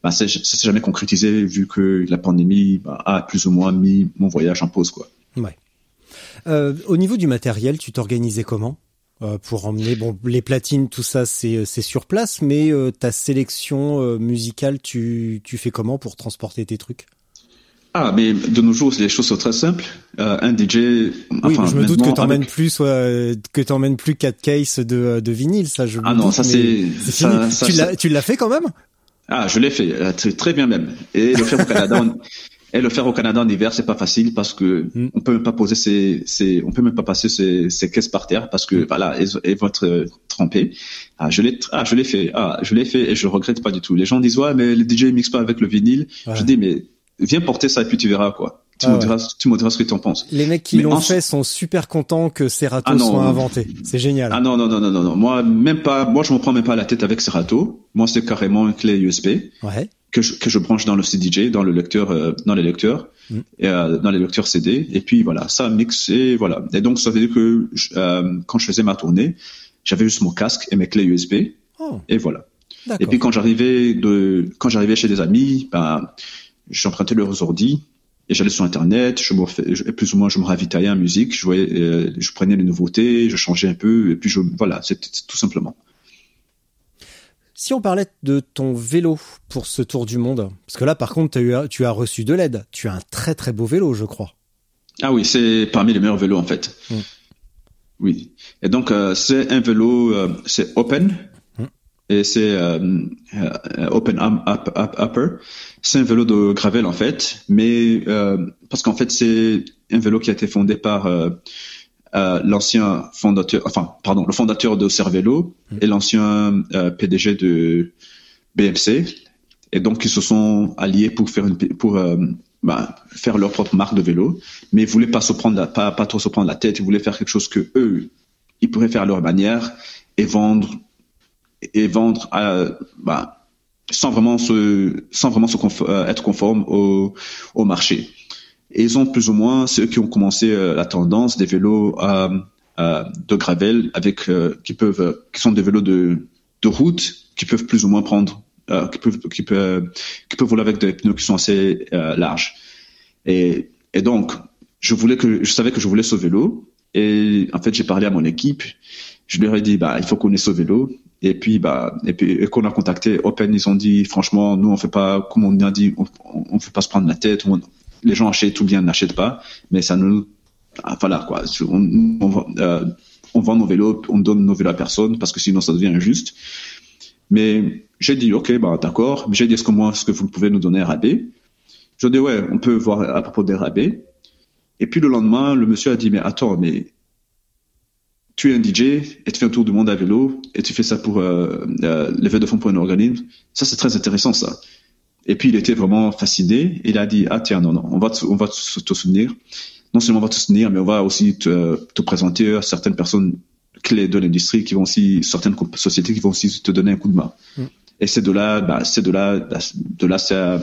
bah, ça ça s'est jamais concrétisé vu que la pandémie bah, a plus ou moins mis mon voyage en pause quoi. Ouais. Euh, au niveau du matériel, tu t'organisais comment? Pour emmener bon les platines, tout ça c'est c'est sur place, mais ta sélection musicale, tu tu fais comment pour transporter tes trucs? Ah, mais de nos jours, les choses sont très simples. Euh, un DJ, Oui, je me doute que t'emmènes avec- plus ouais, que t'emmènes plus quatre cases de de vinyle, ça je. Ah non, doute, ça, c'est- ça- ça- tu l'as tu l'as fait quand même? Ah, je l'ai fait, euh, très, bien même. Et le faire au Canada, en- et le faire au Canada en hiver, c'est pas facile parce que Mm. on peut même pas poser ses, ses- on peut même pas passer ses caisses par terre parce Mm. que voilà, elles, elles vont être euh, trempées. Ah, je l'ai, ah, je l'ai fait. Ah, je l'ai fait et je regrette pas du tout. Les gens disent ouais, mais le DJ il mixe pas avec le vinyle. Ouais. Je dis mais viens porter ça et puis tu verras quoi. Tu Ah me ouais. diras, tu me diras ce que tu en penses. Les mecs qui l'ont en- fait sont super contents que Serato Ah non, soit non. inventé. C'est génial. Ah non non non non non. Moi même pas. Moi je me prends même pas la tête avec Serato. Moi c'est carrément une clé USB. Ouais. que je, que je branche dans le CDJ, dans le lecteur, euh, dans les lecteurs, Mm. et, euh, dans les lecteurs CD, et puis voilà, ça mixe et voilà. Et donc ça veut dire que je- euh, quand je faisais ma tournée, j'avais juste mon casque et mes clés USB, Oh, et voilà. Et puis quand j'arrivais de, quand j'arrivais chez des amis, ben, j'empruntais leurs ordi et j'allais sur internet, je me refais- je- plus ou moins je me ravitaillais en musique, je voyais, euh, je prenais les nouveautés, je changeais un peu, et puis je, voilà, c'était tout simplement. Si on parlait de ton vélo pour ce tour du monde, parce que là par contre eu, tu as reçu de l'aide. Tu as un très très beau vélo, je crois. Ah oui, c'est parmi les meilleurs vélos en fait. Mm. Oui. Et donc euh, c'est un vélo, euh, c'est open. Et c'est euh, euh, open arm up, up- upper. C'est un vélo de gravel en fait, mais euh, parce qu'en fait c'est un vélo qui a été fondé par euh, l'ancien fondateur, enfin, pardon, le fondateur de Cervelo et l'ancien PDG de BMC. Et donc, ils se sont alliés pour faire une, pour bah, faire leur propre marque de vélo, mais ils voulaient pas se prendre la, pas, pas trop se prendre la tête. Ils voulaient faire quelque chose que eux, ils pourraient faire à leur manière et vendre et vendre à, bah, sans vraiment se, sans vraiment se euh, être conforme au, au marché. Et ils ont plus ou moins ceux qui ont commencé euh, la tendance des vélos euh, euh, de gravel avec qui peuvent, qui sont des vélos de, de route, qui peuvent plus ou moins prendre, qui peuvent, qui peuvent, qui peuvent rouler avec des pneus qui sont assez larges. Et, et donc, je voulais que, je savais que je voulais ce vélo. Et en fait, j'ai parlé à mon équipe. Je leur ai dit, bah, il faut qu'on ait ce vélo. Et puis, bah, et puis, et qu'on a contacté Open, ils ont dit, franchement, nous, on fait pas, comme on a dit, on, on fait pas se prendre la tête. On, les gens achètent ou bien n'achètent pas, mais ça nous, ah, voilà quoi, on, on, euh, on, vend nos vélos, on donne nos vélos à personne parce que sinon ça devient injuste. Mais j'ai dit ok, bah d'accord. J'ai dit est-ce que moi, est-ce que vous pouvez nous donner un rabais? Je dis ouais, on peut voir à propos des rabais. Et puis le lendemain, le monsieur a dit mais attends, mais tu es un DJ et tu fais un tour du monde à vélo et tu fais ça pour euh, euh, lever de fonds pour un organisme. Ça c'est très intéressant ça. Et puis il était vraiment fasciné. Il a dit ah tiens non non on va te, on va te, soutenir. Non seulement on va te soutenir, mais on va aussi te, te présenter à certaines personnes clés de l'industrie qui vont aussi certaines sociétés qui vont aussi te donner un coup de main. Mm. Et c'est de là, bah, c'est de là, bah, de là ça,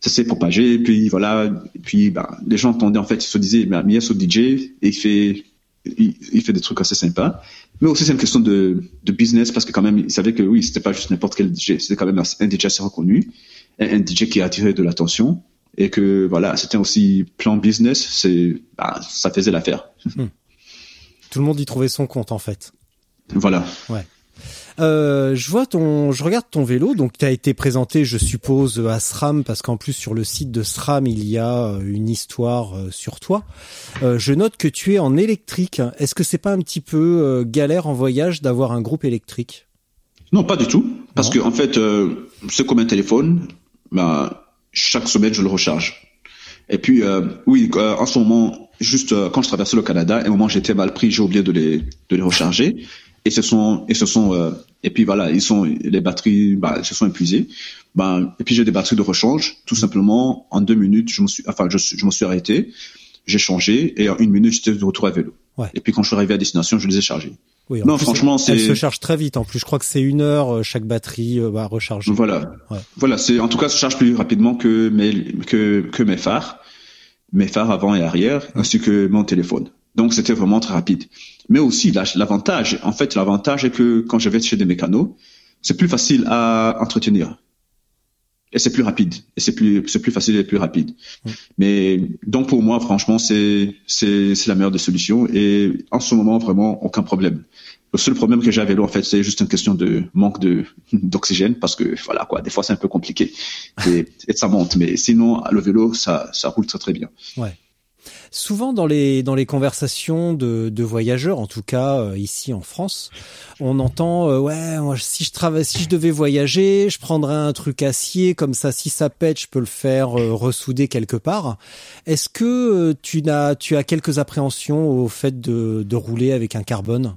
ça s'est propagé. Et puis voilà, et puis bah, les gens entendaient en fait, ils se disaient, mais Mies au DJ et il fait, il, il, fait des trucs assez sympas. Mais aussi c'est une question de, de business parce que quand même, il savait que oui, c'était pas juste n'importe quel DJ, c'était quand même un DJ assez reconnu, un DJ qui a attiré de l'attention et que voilà, c'était aussi plan business, c'est bah, ça faisait l'affaire. Hmm. Tout le monde y trouvait son compte en fait. Voilà. Ouais. Euh, je vois ton, je regarde ton vélo. Donc, tu as été présenté, je suppose, à SRAM parce qu'en plus sur le site de SRAM il y a euh, une histoire euh, sur toi. Euh, je note que tu es en électrique. Est-ce que c'est pas un petit peu galère en voyage d'avoir un groupe électrique? Non, pas du tout. Parce que en fait, c'est comme un téléphone. Bah, chaque semaine je le recharge. Et puis, oui, en ce moment, juste quand je traversais le Canada, à un moment j'étais mal pris, j'ai oublié de les de les recharger et ce sont et ce sont euh, et puis voilà ils sont les batteries bah, se sont épuisées ben et puis j'ai des batteries de rechange tout simplement en deux minutes je me suis enfin je, je me suis arrêté j'ai changé et en une minute j'étais de retour à vélo ouais. et puis quand je suis arrivé à destination je les ai chargés oui, non, franchement, c'est. Elle se charge très vite. En plus, je crois que c'est une heure euh, chaque batterie euh, va recharger. Voilà. Ouais. Voilà, c'est en tout cas, ça charge plus rapidement que mes que que mes phares, mes phares avant et arrière, ainsi que mon téléphone. Donc, c'était vraiment très rapide. Mais aussi, l'avantage, en fait, l'avantage est que quand je vais chez des mécanos, c'est plus facile à entretenir. Et c'est plus rapide. Et c'est plus, c'est plus facile et plus rapide. Mais, donc pour moi, franchement, c'est, c'est, c'est la meilleure des solutions. Et en ce moment, vraiment, aucun problème. Le seul problème que j'ai à vélo, en fait, c'est juste une question de manque de, d'oxygène parce que, voilà, quoi, des fois, c'est un peu compliqué. Et, et ça monte. Mais sinon, le vélo, ça, ça roule très, très bien. Ouais. Souvent dans les dans les conversations de, de voyageurs, en tout cas euh, ici en France, on entend euh, ouais si je travaille si je devais voyager, je prendrais un truc acier comme ça si ça pète, je peux le faire euh, ressouder quelque part. Est-ce que tu as tu as quelques appréhensions au fait de de rouler avec un carbone?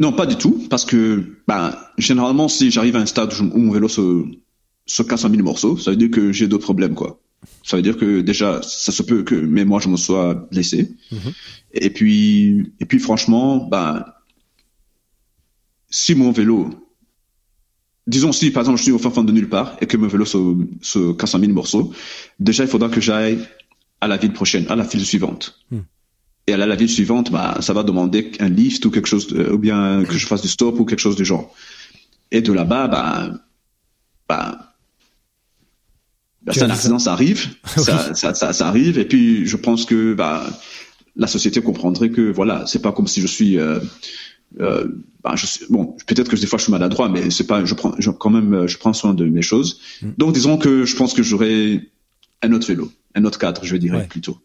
Non, pas du tout parce que ben généralement si j'arrive à un stade où mon vélo se se casse en mille morceaux, ça veut dire que j'ai d'autres problèmes quoi. Ça veut dire que déjà, ça se peut que mais moi je me sois blessé. Mhm. Et puis, et puis franchement, ben, si mon vélo, disons si par exemple je suis au fin fond de nulle part et que mon vélo se, se casse en mille morceaux, déjà il faudra que j'aille à la ville prochaine, à la ville suivante. Mhm. Et à la ville suivante, bah, ça va demander un lift ou quelque chose, ou bien que je fasse du stop ou quelque chose du genre. Et de là-bas, bah, bah, bah, un accident, ça arrive, ça, ça, ça, ça, arrive, et puis je pense que bah, la société comprendrait que voilà, c'est pas comme si je suis, euh, euh, bah, je bon, peut-être que des fois je suis maladroit, mais c'est pas, je prends, je, quand même, je prends soin de mes choses. Mm. Donc disons que je pense que j'aurai un autre vélo, un autre cadre, je dirais plutôt.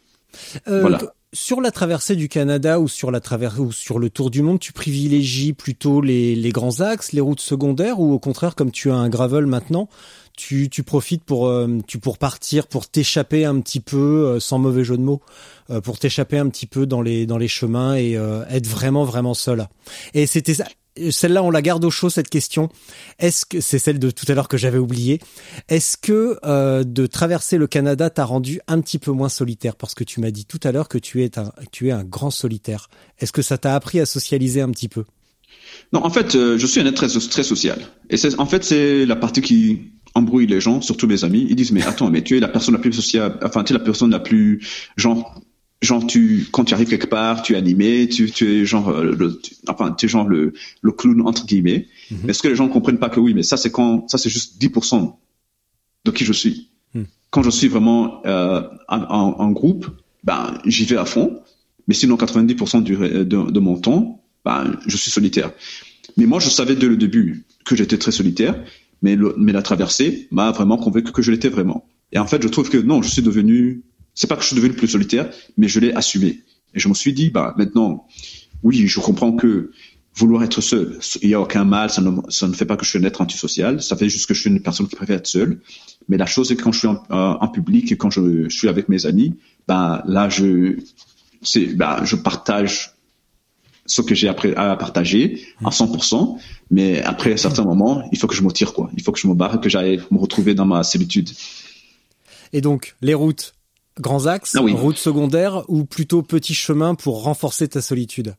Euh, voilà. sur la traversée du Canada ou sur la traversée ou sur le tour du monde, tu privilégies plutôt les, les grands axes, les routes secondaires ou au contraire, comme tu as un gravel maintenant, tu, profites pour euh, pour partir, pour t'échapper un petit peu, euh, sans mauvais jeu de mots, euh, pour t'échapper un petit peu dans les dans les chemins et être vraiment vraiment seul. Et c'était ça. Celle-là, on la garde au chaud cette question. Est-ce que c'est celle de tout à l'heure que j'avais oublié Est-ce que de traverser le Canada t'a rendu un petit peu moins solitaire? Parce que tu m'as dit tout à l'heure que tu es un tu es un grand solitaire. Est-ce que ça t'a appris à socialiser un petit peu? Non, en fait, je suis un être très, très social. Et en fait, c'est la partie qui, embrouille les gens, surtout mes amis. Ils disent mais attends, mais tu es la personne la plus sociable, enfin tu es la personne la plus genre genre tu quand tu arrives quelque part, tu es animé, tu, tu es genre euh, le, enfin tu es genre le le clown entre guillemets. Mm -hmm. Est-ce que les gens comprennent pas que oui, mais ça c'est quand ça c'est juste 10% de qui je suis. Mm. Quand je suis vraiment euh, en, en, groupe, ben j'y vais à fond. Mais sinon 90% du, de, de mon temps, ben je suis solitaire. Mais moi je savais dès le début que j'étais très solitaire mais, la traversée m'a vraiment convaincu que je l'étais vraiment. Et en fait, je trouve que non, je suis devenu, c'est pas que je suis devenu plus solitaire, mais je l'ai assumé. Et je me suis dit, bah maintenant, oui, je comprends que vouloir être seul, il y a aucun mal, ça ne, fait pas que je suis un être antisocial, ça fait juste que je suis une personne qui préfère être seule. Mais la chose, c'est que quand je suis en, en, public et quand je, je, suis avec mes amis, bah là, je, c'est, bah, je partage ce que j'ai à partager à 100%. Mais après, à certains moments, il faut que je me tire, quoi. Il faut que je me barre, que j'aille me retrouver dans ma solitude. Et donc, les routes, grands axes, ah routes secondaires ou plutôt petits chemins pour renforcer ta solitude?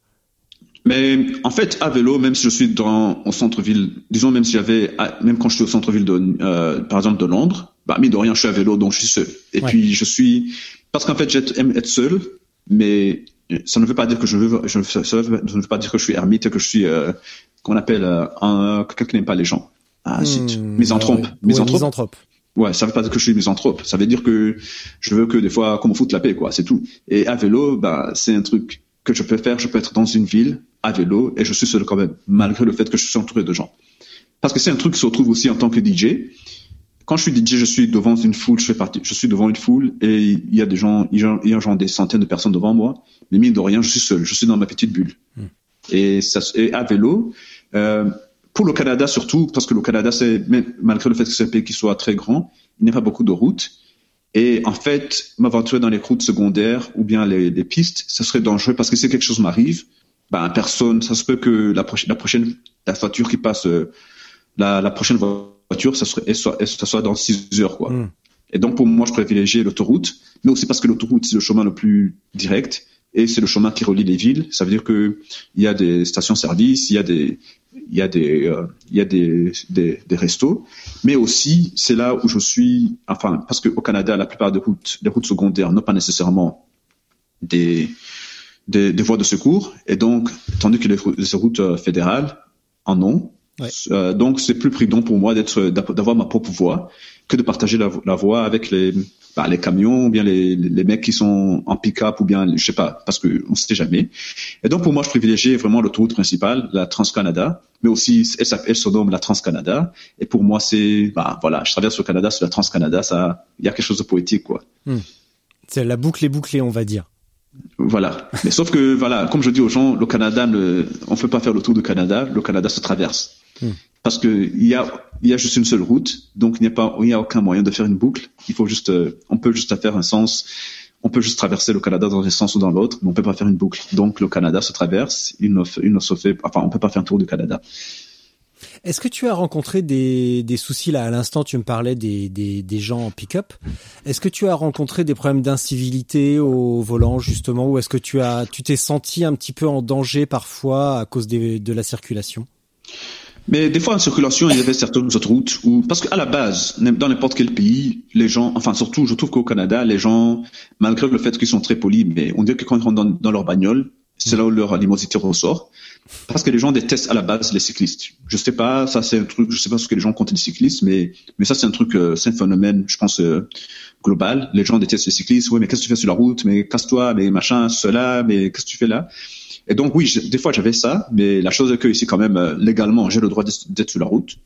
Mais en fait, à vélo, même si je suis dans au centre-ville, disons même si j'avais, même quand je suis au centre-ville de, euh, par exemple de Londres, bah mine de rien, je suis à vélo, donc je suis seul. Et puis je suis, parce qu'en fait, j'aime être seul, mais ça ne veut pas dire que je veux, je, ça ne veut pas dire que je suis ermite, que je suis, euh, qu'on appelle euh, un, quelqu'un qui n'aime pas les gens. Ah, hmm, misanthrope. Ouais, misanthrope. misanthrope. Ouais, ça veut pas dire que je suis misanthrope. Ça veut dire que je veux que des fois qu'on me foute la paix, quoi. C'est tout. Et à vélo, bah, c'est un truc que je peux faire. Je peux être dans une ville à vélo et je suis seul quand même, malgré le fait que je suis entouré de gens. Parce que c'est un truc qui se retrouve aussi en tant que DJ quand je suis DJ, je suis devant une foule, je fais partie, je suis devant une foule et il y a des gens, il y a, genre des centaines de personnes devant moi. Mais mine de rien, je suis seul, je suis dans ma petite bulle. Hmm. Et, ça, et à vélo, euh, pour le Canada surtout, parce que le Canada, c'est malgré le fait que c'est un pays qui soit très grand, il n'y a pas beaucoup de routes. Et en fait, m'aventurer dans les routes secondaires ou bien les, les pistes, ça serait dangereux parce que si quelque chose m'arrive, ben personne, ça se peut que la, prochaine, la prochaine, la voiture qui passe, euh, la, la prochaine voiture voiture, ça serait, ça soit dans 6 heures, quoi. Hmm. Et donc, pour moi, je privilégie l'autoroute, mais aussi parce que l'autoroute, c'est le chemin le plus direct et c'est le chemin qui relie les villes. Ça veut dire que il y a des stations-service, il y a des, il y a des, euh, il y a des, des, des, restos, mais aussi c'est là où je suis. Enfin, parce qu'au Canada, la plupart des routes, des routes secondaires n'ont pas nécessairement des, des, des, voies de secours, et donc, tandis que les, les routes euh, fédérales en ont, euh, donc c'est plus prudent pour moi d'être d'avoir ma propre voix que de partager la, la voix avec les bah, les camions ou bien les, les mecs qui sont en pick-up ou bien je sais pas parce que on sait jamais. Et donc pour moi je privilégie vraiment l'autoroute principale, la Trans-Canada, mais aussi elle s'appelle se nomme la Trans-Canada. Et pour moi c'est bah voilà, je traverse le Canada sur la Trans-Canada, ça il y a quelque chose de poétique quoi. Hmm. C'est la boucle est bouclée on va dire. Voilà. Mais sauf que voilà, comme je dis aux gens, le Canada, le, on peut pas faire le tour du Canada. Le Canada se traverse. Parce que il y a, juste une seule route, donc il n'y a aucun moyen de faire une boucle. Il faut juste, euh, on peut juste faire un sens. On peut juste traverser le Canada dans un sens ou dans l'autre, mais on peut pas faire une boucle. Donc le Canada se traverse. Il ne, se fait, enfin, on peut pas faire un tour du Canada. Est-ce que tu as rencontré des, soucis là à l'instant Tu me parlais des, gens en pick-up. Est-ce que tu as rencontré des problèmes d'incivilité au volant justement, ou est-ce que tu as tu t'es senti un petit peu en danger parfois à cause de la circulation? Mais des fois en circulation, il y avait certaines autres routes où, parce qu'à la base, dans n'importe quel pays, les gens, enfin surtout, je trouve qu'au Canada, les gens, malgré le fait qu'ils sont très polis, mais on dirait que quand ils rentrent dans, leur bagnole, c'est là où leur animosité ressort. Parce que les gens détestent à la base les cyclistes. Je sais pas, ça c'est un truc, je sais pas ce que les gens comptent des cyclistes, mais mais ça c'est un truc, euh, c'est un phénomène, je pense euh, global. Les gens détestent les cyclistes. Oui, mais qu'est-ce que tu fais sur la route? Mais casse-toi, mais machin, cela, mais qu'est-ce que tu fais là? Et donc oui, des fois j'avais ça, mais la chose est que ici quand même euh, légalement j'ai le droit d'être sur la route.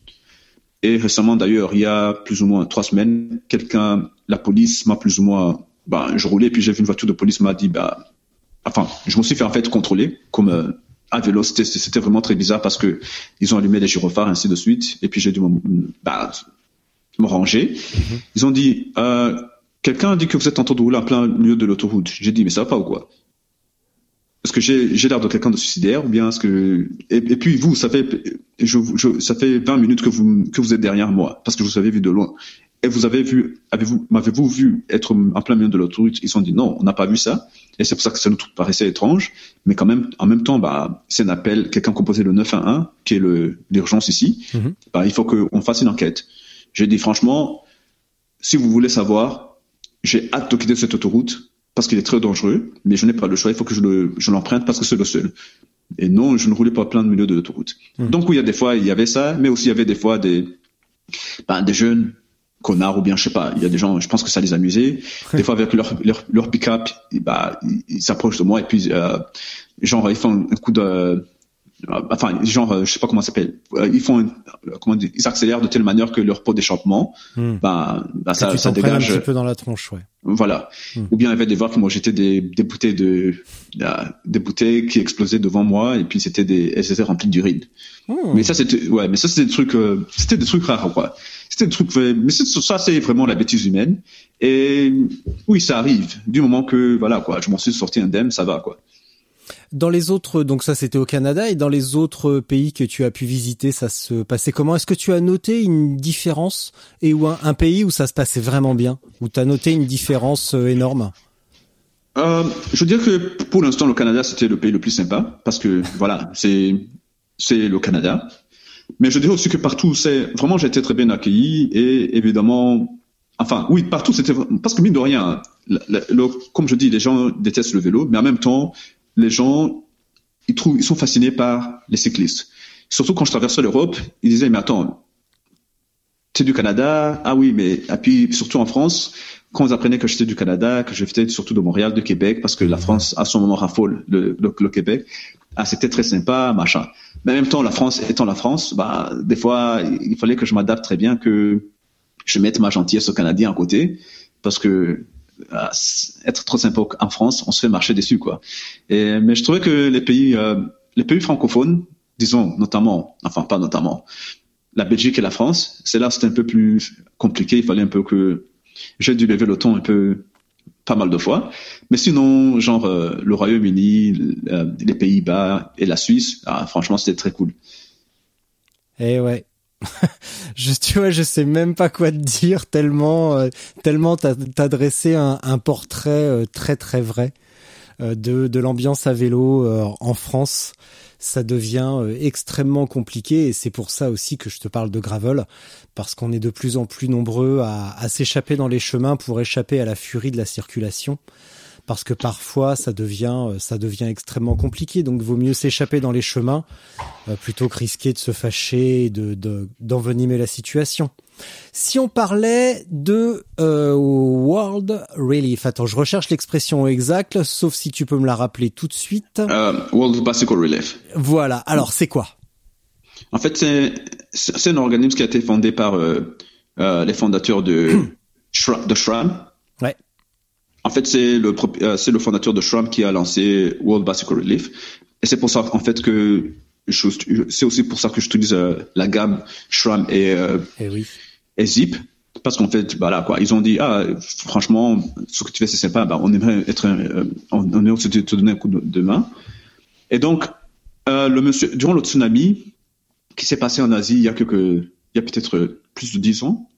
Et récemment d'ailleurs, il y a plus ou moins trois semaines, quelqu'un, la police m'a plus ou moins, ben je roulais puis j'ai vu une voiture de police m'a dit bah enfin, je me suis fait en fait contrôler comme euh, à vélo. C'était, vraiment très bizarre parce que ils ont allumé les gyrophares ainsi de suite. Et puis j'ai dû me, bah, me ranger. Mm-hmm. Ils ont dit, euh, quelqu'un a dit que vous êtes en train de rouler en plein milieu de l'autoroute. J'ai dit, mais ça va pas ou quoi? Est-ce que j'ai, j'ai l'air de quelqu'un de suicidaire ou bien est-ce que et, et, puis vous, ça fait je, je, ça fait 20 minutes que vous que vous êtes derrière moi parce que je vous avais vu de loin. Et vous avez vu, avez-vous, m'avez-vous vu être en plein milieu de l'autoroute? Ils ont dit non, on n'a pas vu ça. Et c'est pour ça que ça nous paraissait étrange. Mais quand même, en même temps, bah, c'est un appel, quelqu'un composé le 911, qui est le, l'urgence ici. Mm-hmm. Bah, il faut qu'on fasse une enquête. J'ai dit franchement, si vous voulez savoir, j'ai hâte de quitter cette autoroute parce qu'il est très dangereux, mais je n'ai pas le choix. Il faut que je, le, je l'emprunte parce que c'est le seul. Et non, je ne roulais pas plein de milieu de l'autoroute. Mm-hmm. Donc oui, il y a des fois, il y avait ça, mais aussi il y avait des fois des, bah, des jeunes connards ou bien je sais pas il y a des gens je pense que ça les amusait des fois avec leur leur, leur pick-up bah ils s'approchent de moi et puis euh, genre ils font un coup de enfin genre euh, je sais pas comment ça s'appelle euh, ils font comment dire ils accélèrent de telle manière que leur pot d'échappement hmm. bah, bah ça, ça dégage un petit peu dans la tronche ouais. voilà. Hmm. ou bien il y avait des fois qui m'ont jeté des, des bouteilles de des bouteilles qui explosaient devant moi et puis c'était des elles étaient remplies d'urine. Hmm. mais ça c'était ouais mais ça c'était des trucs c'était des trucs rares quoi. C'était des trucs mais ça c'est vraiment la bêtise humaine. Et oui ça arrive. Du moment que voilà quoi je m'en suis sorti indemne ça va quoi dans les autres, donc ça c'était au Canada, et dans les autres pays que tu as pu visiter, ça se passait comment? Est-ce que tu as noté une différence et ou un, pays où ça se passait vraiment bien, où tu as noté une différence euh, énorme? Euh, Je veux dire que pour l'instant le Canada c'était le pays le plus sympa parce que voilà c'est c'est le Canada, mais je dirais aussi que partout c'est vraiment j'ai été très bien accueilli et évidemment Enfin, oui, partout, c'était parce que mine de rien, comme je dis, les gens détestent le vélo, mais en même temps, les gens, ils trouvent, ils sont fascinés par les cyclistes. Surtout quand je traversais l'Europe, ils disaient, mais attends, es du Canada? Ah oui, mais, et puis, surtout en France, quand ils apprenaient que j'étais du Canada, que je j'étais surtout de Montréal, de Québec, parce que la France, à son moment, raffole le, le, Québec. Ah, c'était très sympa, machin. Mais en même temps, la France étant la France, bah, des fois, il fallait que je m'adapte très bien, que je mette ma gentillesse au Canadien à côté, parce que être trop sympa en France, on se fait marcher dessus, quoi. Mais je trouvais que les pays, euh, les pays francophones, disons notamment, enfin pas notamment, la Belgique et la France, c'est là c'était un peu plus compliqué. Il fallait un peu que j'ai dû lever le ton un peu pas mal de fois. Mais sinon, genre euh, le Royaume-Uni, euh, les Pays-Bas et la Suisse, ah, franchement c'était très cool. Eh ouais, je tu vois, je sais même pas quoi te dire tellement euh, tellement t'as as dressé un, un portrait euh, très très vrai euh, de de l'ambiance à vélo en France. Ça devient extrêmement compliqué et c'est pour ça aussi que je te parle de gravel parce qu'on est de plus en plus nombreux à, à s'échapper dans les chemins pour échapper à la furie de la circulation parce que parfois ça devient euh, ça devient extrêmement compliqué. Donc vaut mieux s'échapper dans les chemins euh, plutôt que risquer de se fâcher et de d'envenimer la situation. Si on parlait de euh, World Relief, attends, je recherche l'expression exacte, sauf si tu peux me la rappeler tout de suite. World Bicycle Relief. Voilà. Alors c'est quoi? En fait, c'est un organisme qui a été fondé par les fondateurs de de SRAM. En fait, c'est le euh, c'est le fondateur de SRAM qui a lancé World Bicycle Relief, et c'est pour ça en fait que c'est aussi pour ça que je utilise euh, la gamme SRAM et, euh, et, oui. et Zip. Parce qu'en fait voilà quoi ils ont dit ah franchement ce que tu fais c'est sympa bah, on aimerait être on, aimerait aussi te donner un coup de, main. Et donc le monsieur durant le tsunami qui s'est passé en Asie il y a quelques il y a peut-être plus de dix ans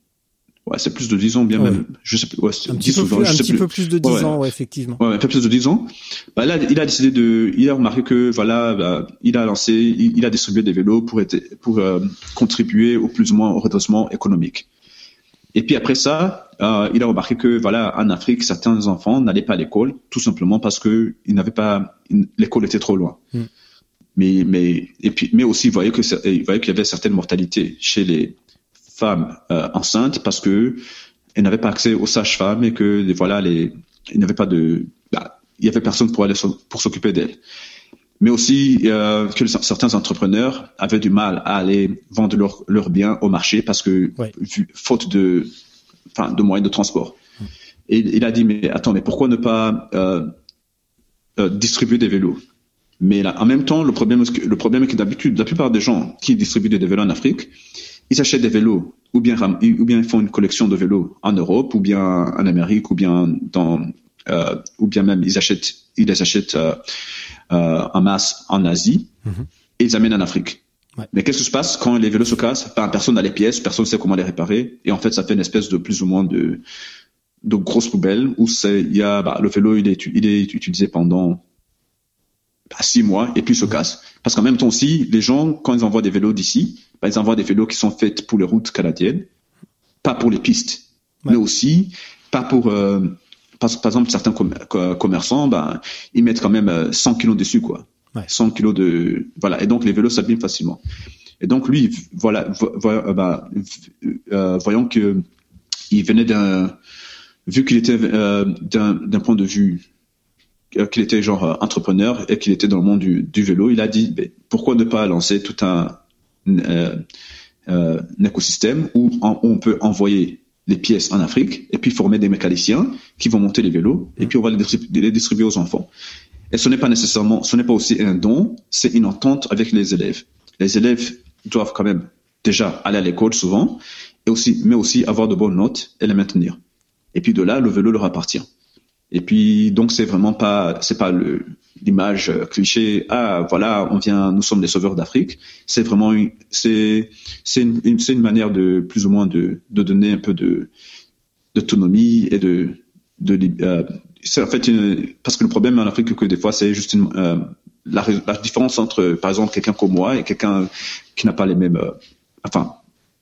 Ouais, c'est plus de 10 ans, bien même. Je sais plus. Ouais, un petit, peu, plus, un petit peu plus de 10 ans, ouais, effectivement. Ouais, un peu plus de 10 ans. Bah là, il a décidé de, il a remarqué que voilà, bah, il a lancé, il, a distribué des vélos pour être, pour euh, contribuer au plus ou moins au redressement économique. Et puis après ça, euh, il a remarqué que voilà, en Afrique, certains enfants n'allaient pas à l'école, tout simplement parce que ils n'avaient pas, l'école était trop loin. Hmm. Mais mais et puis mais aussi il voyait que il voyait qu'il y avait certaines mortalités chez les femmes euh, enceintes parce que elles n'avaient pas accès aux sages-femmes et que voilà les il n'avait pas de bah, il y avait personne pour aller pour s'occuper d'elles. Mais aussi euh, que certains entrepreneurs avaient du mal à aller vendre leurs leur biens au marché parce que faute de enfin de moyens de transport. Et il a dit mais attends mais pourquoi ne pas euh, euh, distribuer des vélos? Mais là, en même temps, le problème, le problème est que d'habitude, la plupart des gens qui distribuent des vélos en Afrique, ils achètent des vélos ou bien ou bien ils font une collection de vélos en Europe ou bien en Amérique ou bien dans euh, ou bien même ils achètent ils les achètent euh, euh, en masse en Asie Mhm. et ils amènent en Afrique. Ouais. Mais qu'est-ce qui se passe quand les vélos se cassent? Ben, Personne n'a les pièces, personne ne sait comment les réparer et en fait ça fait une espèce de plus ou moins de de grosse poubelle où c'est il y a bah, le vélo il est il est utilisé pendant bah, six mois et puis se casse. Parce qu'en même temps aussi, les gens, quand ils envoient des vélos d'ici, bah, ils envoient des vélos qui sont faits pour les routes canadiennes, pas pour les pistes, Ouais. mais aussi pas pour, euh, par, par exemple, certains com- co- commerçants, bah, ils mettent quand même euh, 100 kilos dessus, quoi. Ouais. 100 kilos de, voilà. Et donc les vélos s'abîment facilement. Et donc lui, voilà, vo- vo- euh, bah, euh, voyons que il venait d'un, vu qu'il était euh, d'un d'un point de vue euh, qu'il était genre euh, entrepreneur et qu'il était dans le monde du, vélo, il a dit ben, pourquoi ne pas lancer tout un, euh, euh, écosystème où on, peut envoyer les pièces en Afrique et puis former des mécaniciens qui vont monter les vélos et puis on va les, distribu- les distribuer aux enfants. Et ce n'est pas nécessairement, ce n'est pas aussi un don, c'est une entente avec les élèves. Les élèves doivent quand même déjà aller à l'école souvent et aussi, mais aussi avoir de bonnes notes et les maintenir. Et puis de là, le vélo leur appartient. Et puis donc c'est vraiment pas c'est pas l'image euh, cliché ah voilà on vient nous sommes les sauveurs d'Afrique c'est vraiment c'est c'est une, une- une manière de plus ou moins de de donner un peu de d'autonomie et de de euh, c'est en fait une, parce que le problème en Afrique que des fois c'est juste une, euh, la, la différence entre par exemple quelqu'un comme moi et quelqu'un qui n'a pas les mêmes euh, enfin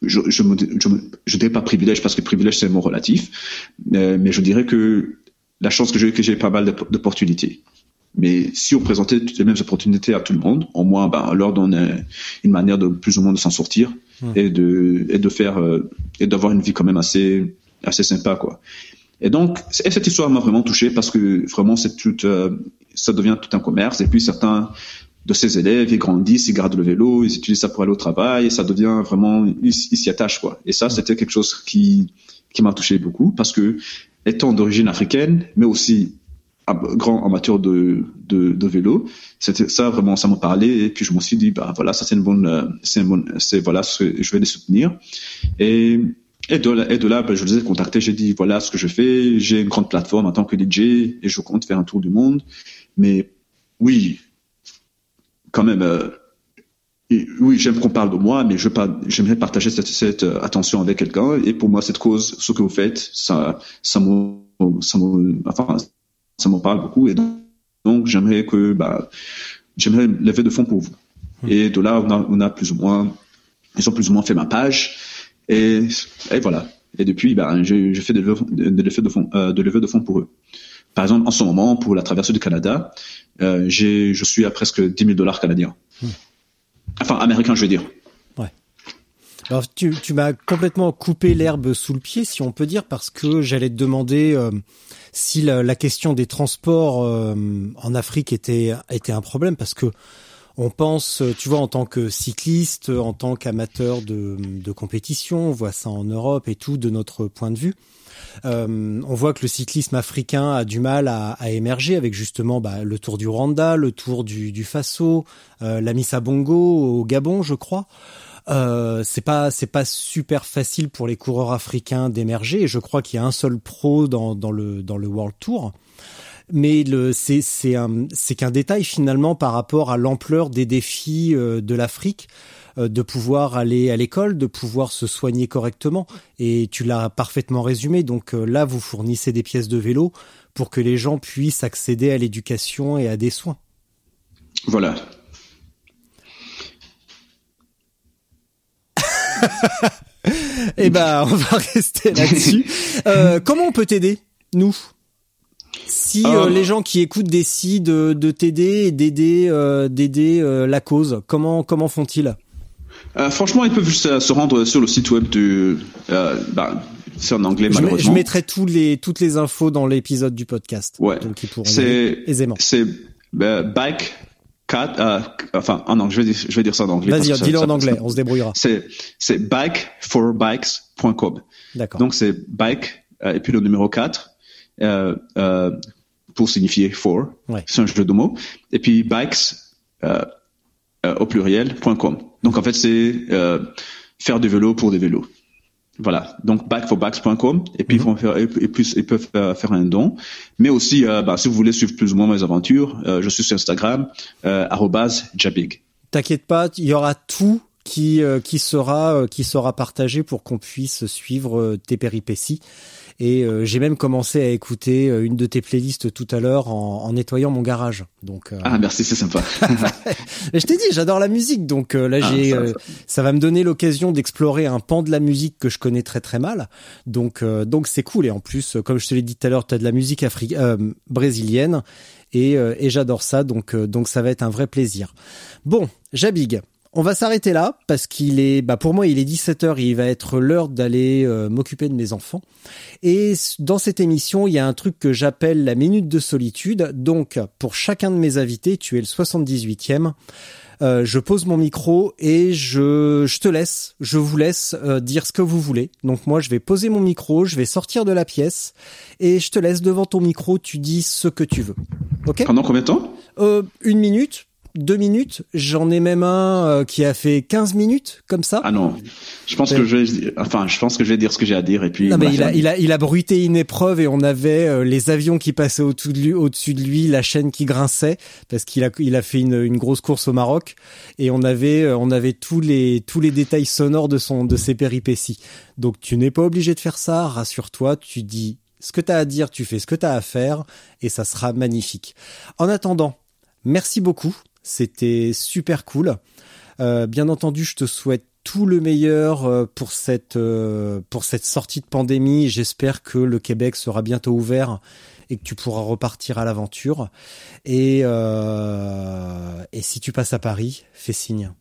je je je, je dirais pas privilège parce que privilège c'est un mot relatif mais je dirais que la chance que j'ai que j'ai pas mal d'opp- d'opportunités mais si on présentait toutes les mêmes opportunités à tout le monde, au moins, ben, on leur donne une manière de plus ou moins de s'en sortir et de et de faire euh, et d'avoir une vie quand même assez assez sympa quoi. Et donc, et cette histoire m'a vraiment touché parce que vraiment, c'est tout, euh, ça devient tout un commerce. Et puis certains de ces élèves, ils grandissent, ils gardent le vélo, ils utilisent ça pour aller au travail, et ça devient vraiment, ils, ils s'y attachent quoi. Et ça, c'était quelque chose qui qui m'a touché beaucoup parce que étant d'origine africaine, mais aussi grand amateur de, de, de vélo, c'était ça vraiment, ça m'a parlé et puis je me suis dit bah voilà, ça c'est une bonne, c'est une bonne, c'est voilà, je vais les soutenir. Et et de là, et de là ben, je les ai contactés, j'ai dit voilà ce que je fais, j'ai une grande plateforme en tant que DJ et je compte faire un tour du monde, mais oui, quand même. euh, et oui, j'aime qu'on parle de moi, mais je j'aimerais partager cette, cette euh, attention avec quelqu'un. Et pour moi, cette cause, ce que vous faites, ça, ça me, ça me, enfin, ça me parle beaucoup. Et donc, donc, j'aimerais que, bah, j'aimerais lever de fonds pour vous. Et de là, on a, on a plus ou moins, ils ont plus ou moins fait ma page. Et, et voilà. Et depuis, ben, j'ai j'ai fait des levées de, de fonds, euh, de levées de fonds pour eux. Par exemple, en ce moment, pour la traversée du Canada, euh, j'ai, je suis à presque 10 000 dollars canadiens. Enfin, américains, je veux dire. Alors tu, tu m'as complètement coupé l'herbe sous le pied, si on peut dire, parce que j'allais te demander euh, si la, la question des transports euh, en Afrique était était un problème, parce que on pense, tu vois, en tant que cycliste, en tant qu'amateur de, de compétition, on voit ça en Europe et tout, de notre point de vue. Euh, on voit que le cyclisme africain a du mal à, à émerger avec justement bah, le Tour du Rwanda, le Tour du, Faso, euh, la Missa Bongo au Gabon, je crois. Euh, c'est pas c'est pas super facile pour les coureurs africains d'émerger. Je crois qu'il y a un seul pro dans, dans le dans le World Tour. Mais le c'est c'est un c'est qu'un détail finalement par rapport à l'ampleur des défis euh, de l'Afrique de pouvoir aller à l'école, de pouvoir se soigner correctement. Et tu l'as parfaitement résumé. Donc euh, là, vous fournissez des pièces de vélo pour que les gens puissent accéder à l'éducation et à des soins. Voilà. Eh ben, on va rester là-dessus. Euh, comment on peut t'aider, nous? Si euh, Euh, les gens qui écoutent décident de, de t'aider et d'aider euh, d'aider euh, la cause, comment comment font-ils? Euh, franchement, ils peuvent juste euh, se rendre sur le site web de. Euh, bah, c'est en anglais je, mets- je malheureusement. mettrai tous les toutes les infos dans l'épisode du podcast. Ouais. Donc ils pourront aisément. c'est euh, bike cat. Euh, enfin, en anglais, je vais dire, je vais dire ça en anglais. Vas-y, dis-le en anglais, on se débrouillera. C'est c'est bikeforbikes.com. D'accord. Donc c'est bike euh, et puis le numéro 4 euh, euh, pour signifier for. C'est un jeu de mots. Et puis bikes euh, euh, au pluriel.com. Donc en fait c'est euh, faire du vélo pour des vélos. Voilà, donc backforbacks.com et puis ils, mhm. faire, et ils peuvent faire un don. Mais aussi, euh, bah, si vous voulez suivre plus ou moins mes aventures, euh, je suis sur Instagram, @jabig. T'inquiète pas, il y aura tout qui qui sera qui sera partagé pour qu'on puisse suivre tes péripéties. Et euh, j'ai même commencé à écouter euh, une de tes playlists tout à l'heure en, en, nettoyant mon garage. Donc euh, ah merci, c'est sympa. je t'ai dit, j'adore la musique, donc là ah, j'ai, ça, va me donner l'occasion d'explorer un pan de la musique que je connais très très mal. Donc donc c'est cool et en plus, comme je te l'ai dit tout à l'heure, tu as de la musique africaine, brésilienne et, et j'adore ça, donc donc ça va être un vrai plaisir. Bon, Jabig, on va s'arrêter là parce qu'il est, bah pour moi, il est 17h, il va être l'heure d'aller euh, m'occuper de mes enfants. Et dans cette émission, il y a un truc que j'appelle la minute de solitude. Donc, pour chacun de mes invités, tu es le 78e. Euh, je pose mon micro et je, je te laisse, je vous laisse euh, dire ce que vous voulez. Donc moi, je vais poser mon micro, je vais sortir de la pièce et je te laisse devant ton micro, tu dis ce que tu veux. Ok? Pendant combien de temps? Une minute, deux minutes. J'en ai même un euh, qui a fait 15 minutes, comme ça. Ah non. Je pense que je vais, enfin, je pense que je vais dire ce que j'ai à dire et puis. Non, mais il a, il a, il a bruité une épreuve et on avait euh, les avions qui passaient au-dessus de lui, au-dessus de lui, la chaîne qui grinçait parce qu'il a, il a fait une, une grosse course au Maroc et on avait, euh, on avait tous les, tous les détails sonores de son, de ses péripéties. Donc tu n'es pas obligé de faire ça. Rassure-toi, tu dis ce que tu as à dire, tu fais ce que tu as à faire et ça sera magnifique. En attendant, merci beaucoup c'était super cool. Euh, bien entendu, je te souhaite tout le meilleur euh, pour cette euh, pour cette sortie de pandémie. J'espère que le Québec sera bientôt ouvert et que tu pourras repartir à l'aventure. Et et si tu passes à Paris, fais signe.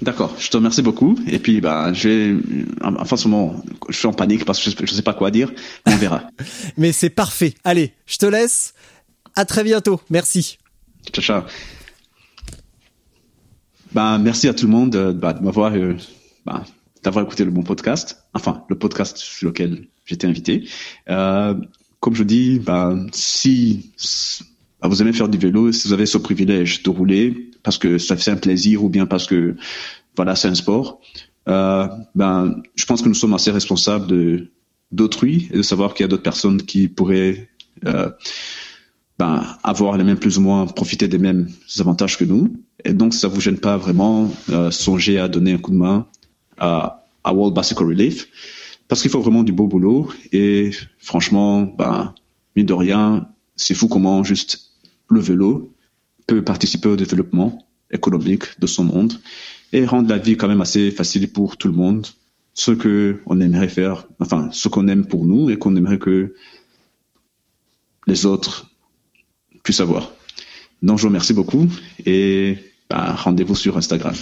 D'accord, je te remercie beaucoup. Et puis, bah, j'ai, enfin, ce moment, je suis en panique parce que je, ne sais pas quoi dire. On verra. Mais c'est parfait. Allez, je te laisse. À très bientôt. Merci. Ciao, ciao. Ben, merci à tout le monde euh, bah, de m'avoir euh, bah, d'avoir écouté le bon podcast, enfin le podcast sur lequel j'étais invité. Euh, comme je dis, si bah, vous aimez faire du vélo, si vous avez ce privilège de rouler parce que ça fait un plaisir ou bien parce que voilà c'est un sport, ben je pense que nous sommes assez responsables de d'autrui et de savoir qu'il y a d'autres personnes qui pourraient avoir les mêmes plus ou moins profiter des mêmes avantages que nous. Et donc, ça vous gêne pas vraiment euh, songer à donner un coup de main à, World Bicycle Relief? Parce qu'il faut vraiment du beau boulot. Et franchement, ben, mine de rien, c'est fou comment juste le vélo peut participer au développement économique de son monde et rendre la vie quand même assez facile pour tout le monde. Ce que on aimerait faire, enfin, ce qu'on aime pour nous et qu'on aimerait que les autres puissent avoir. Donc, je vous remercie beaucoup et rendez-vous sur Instagram.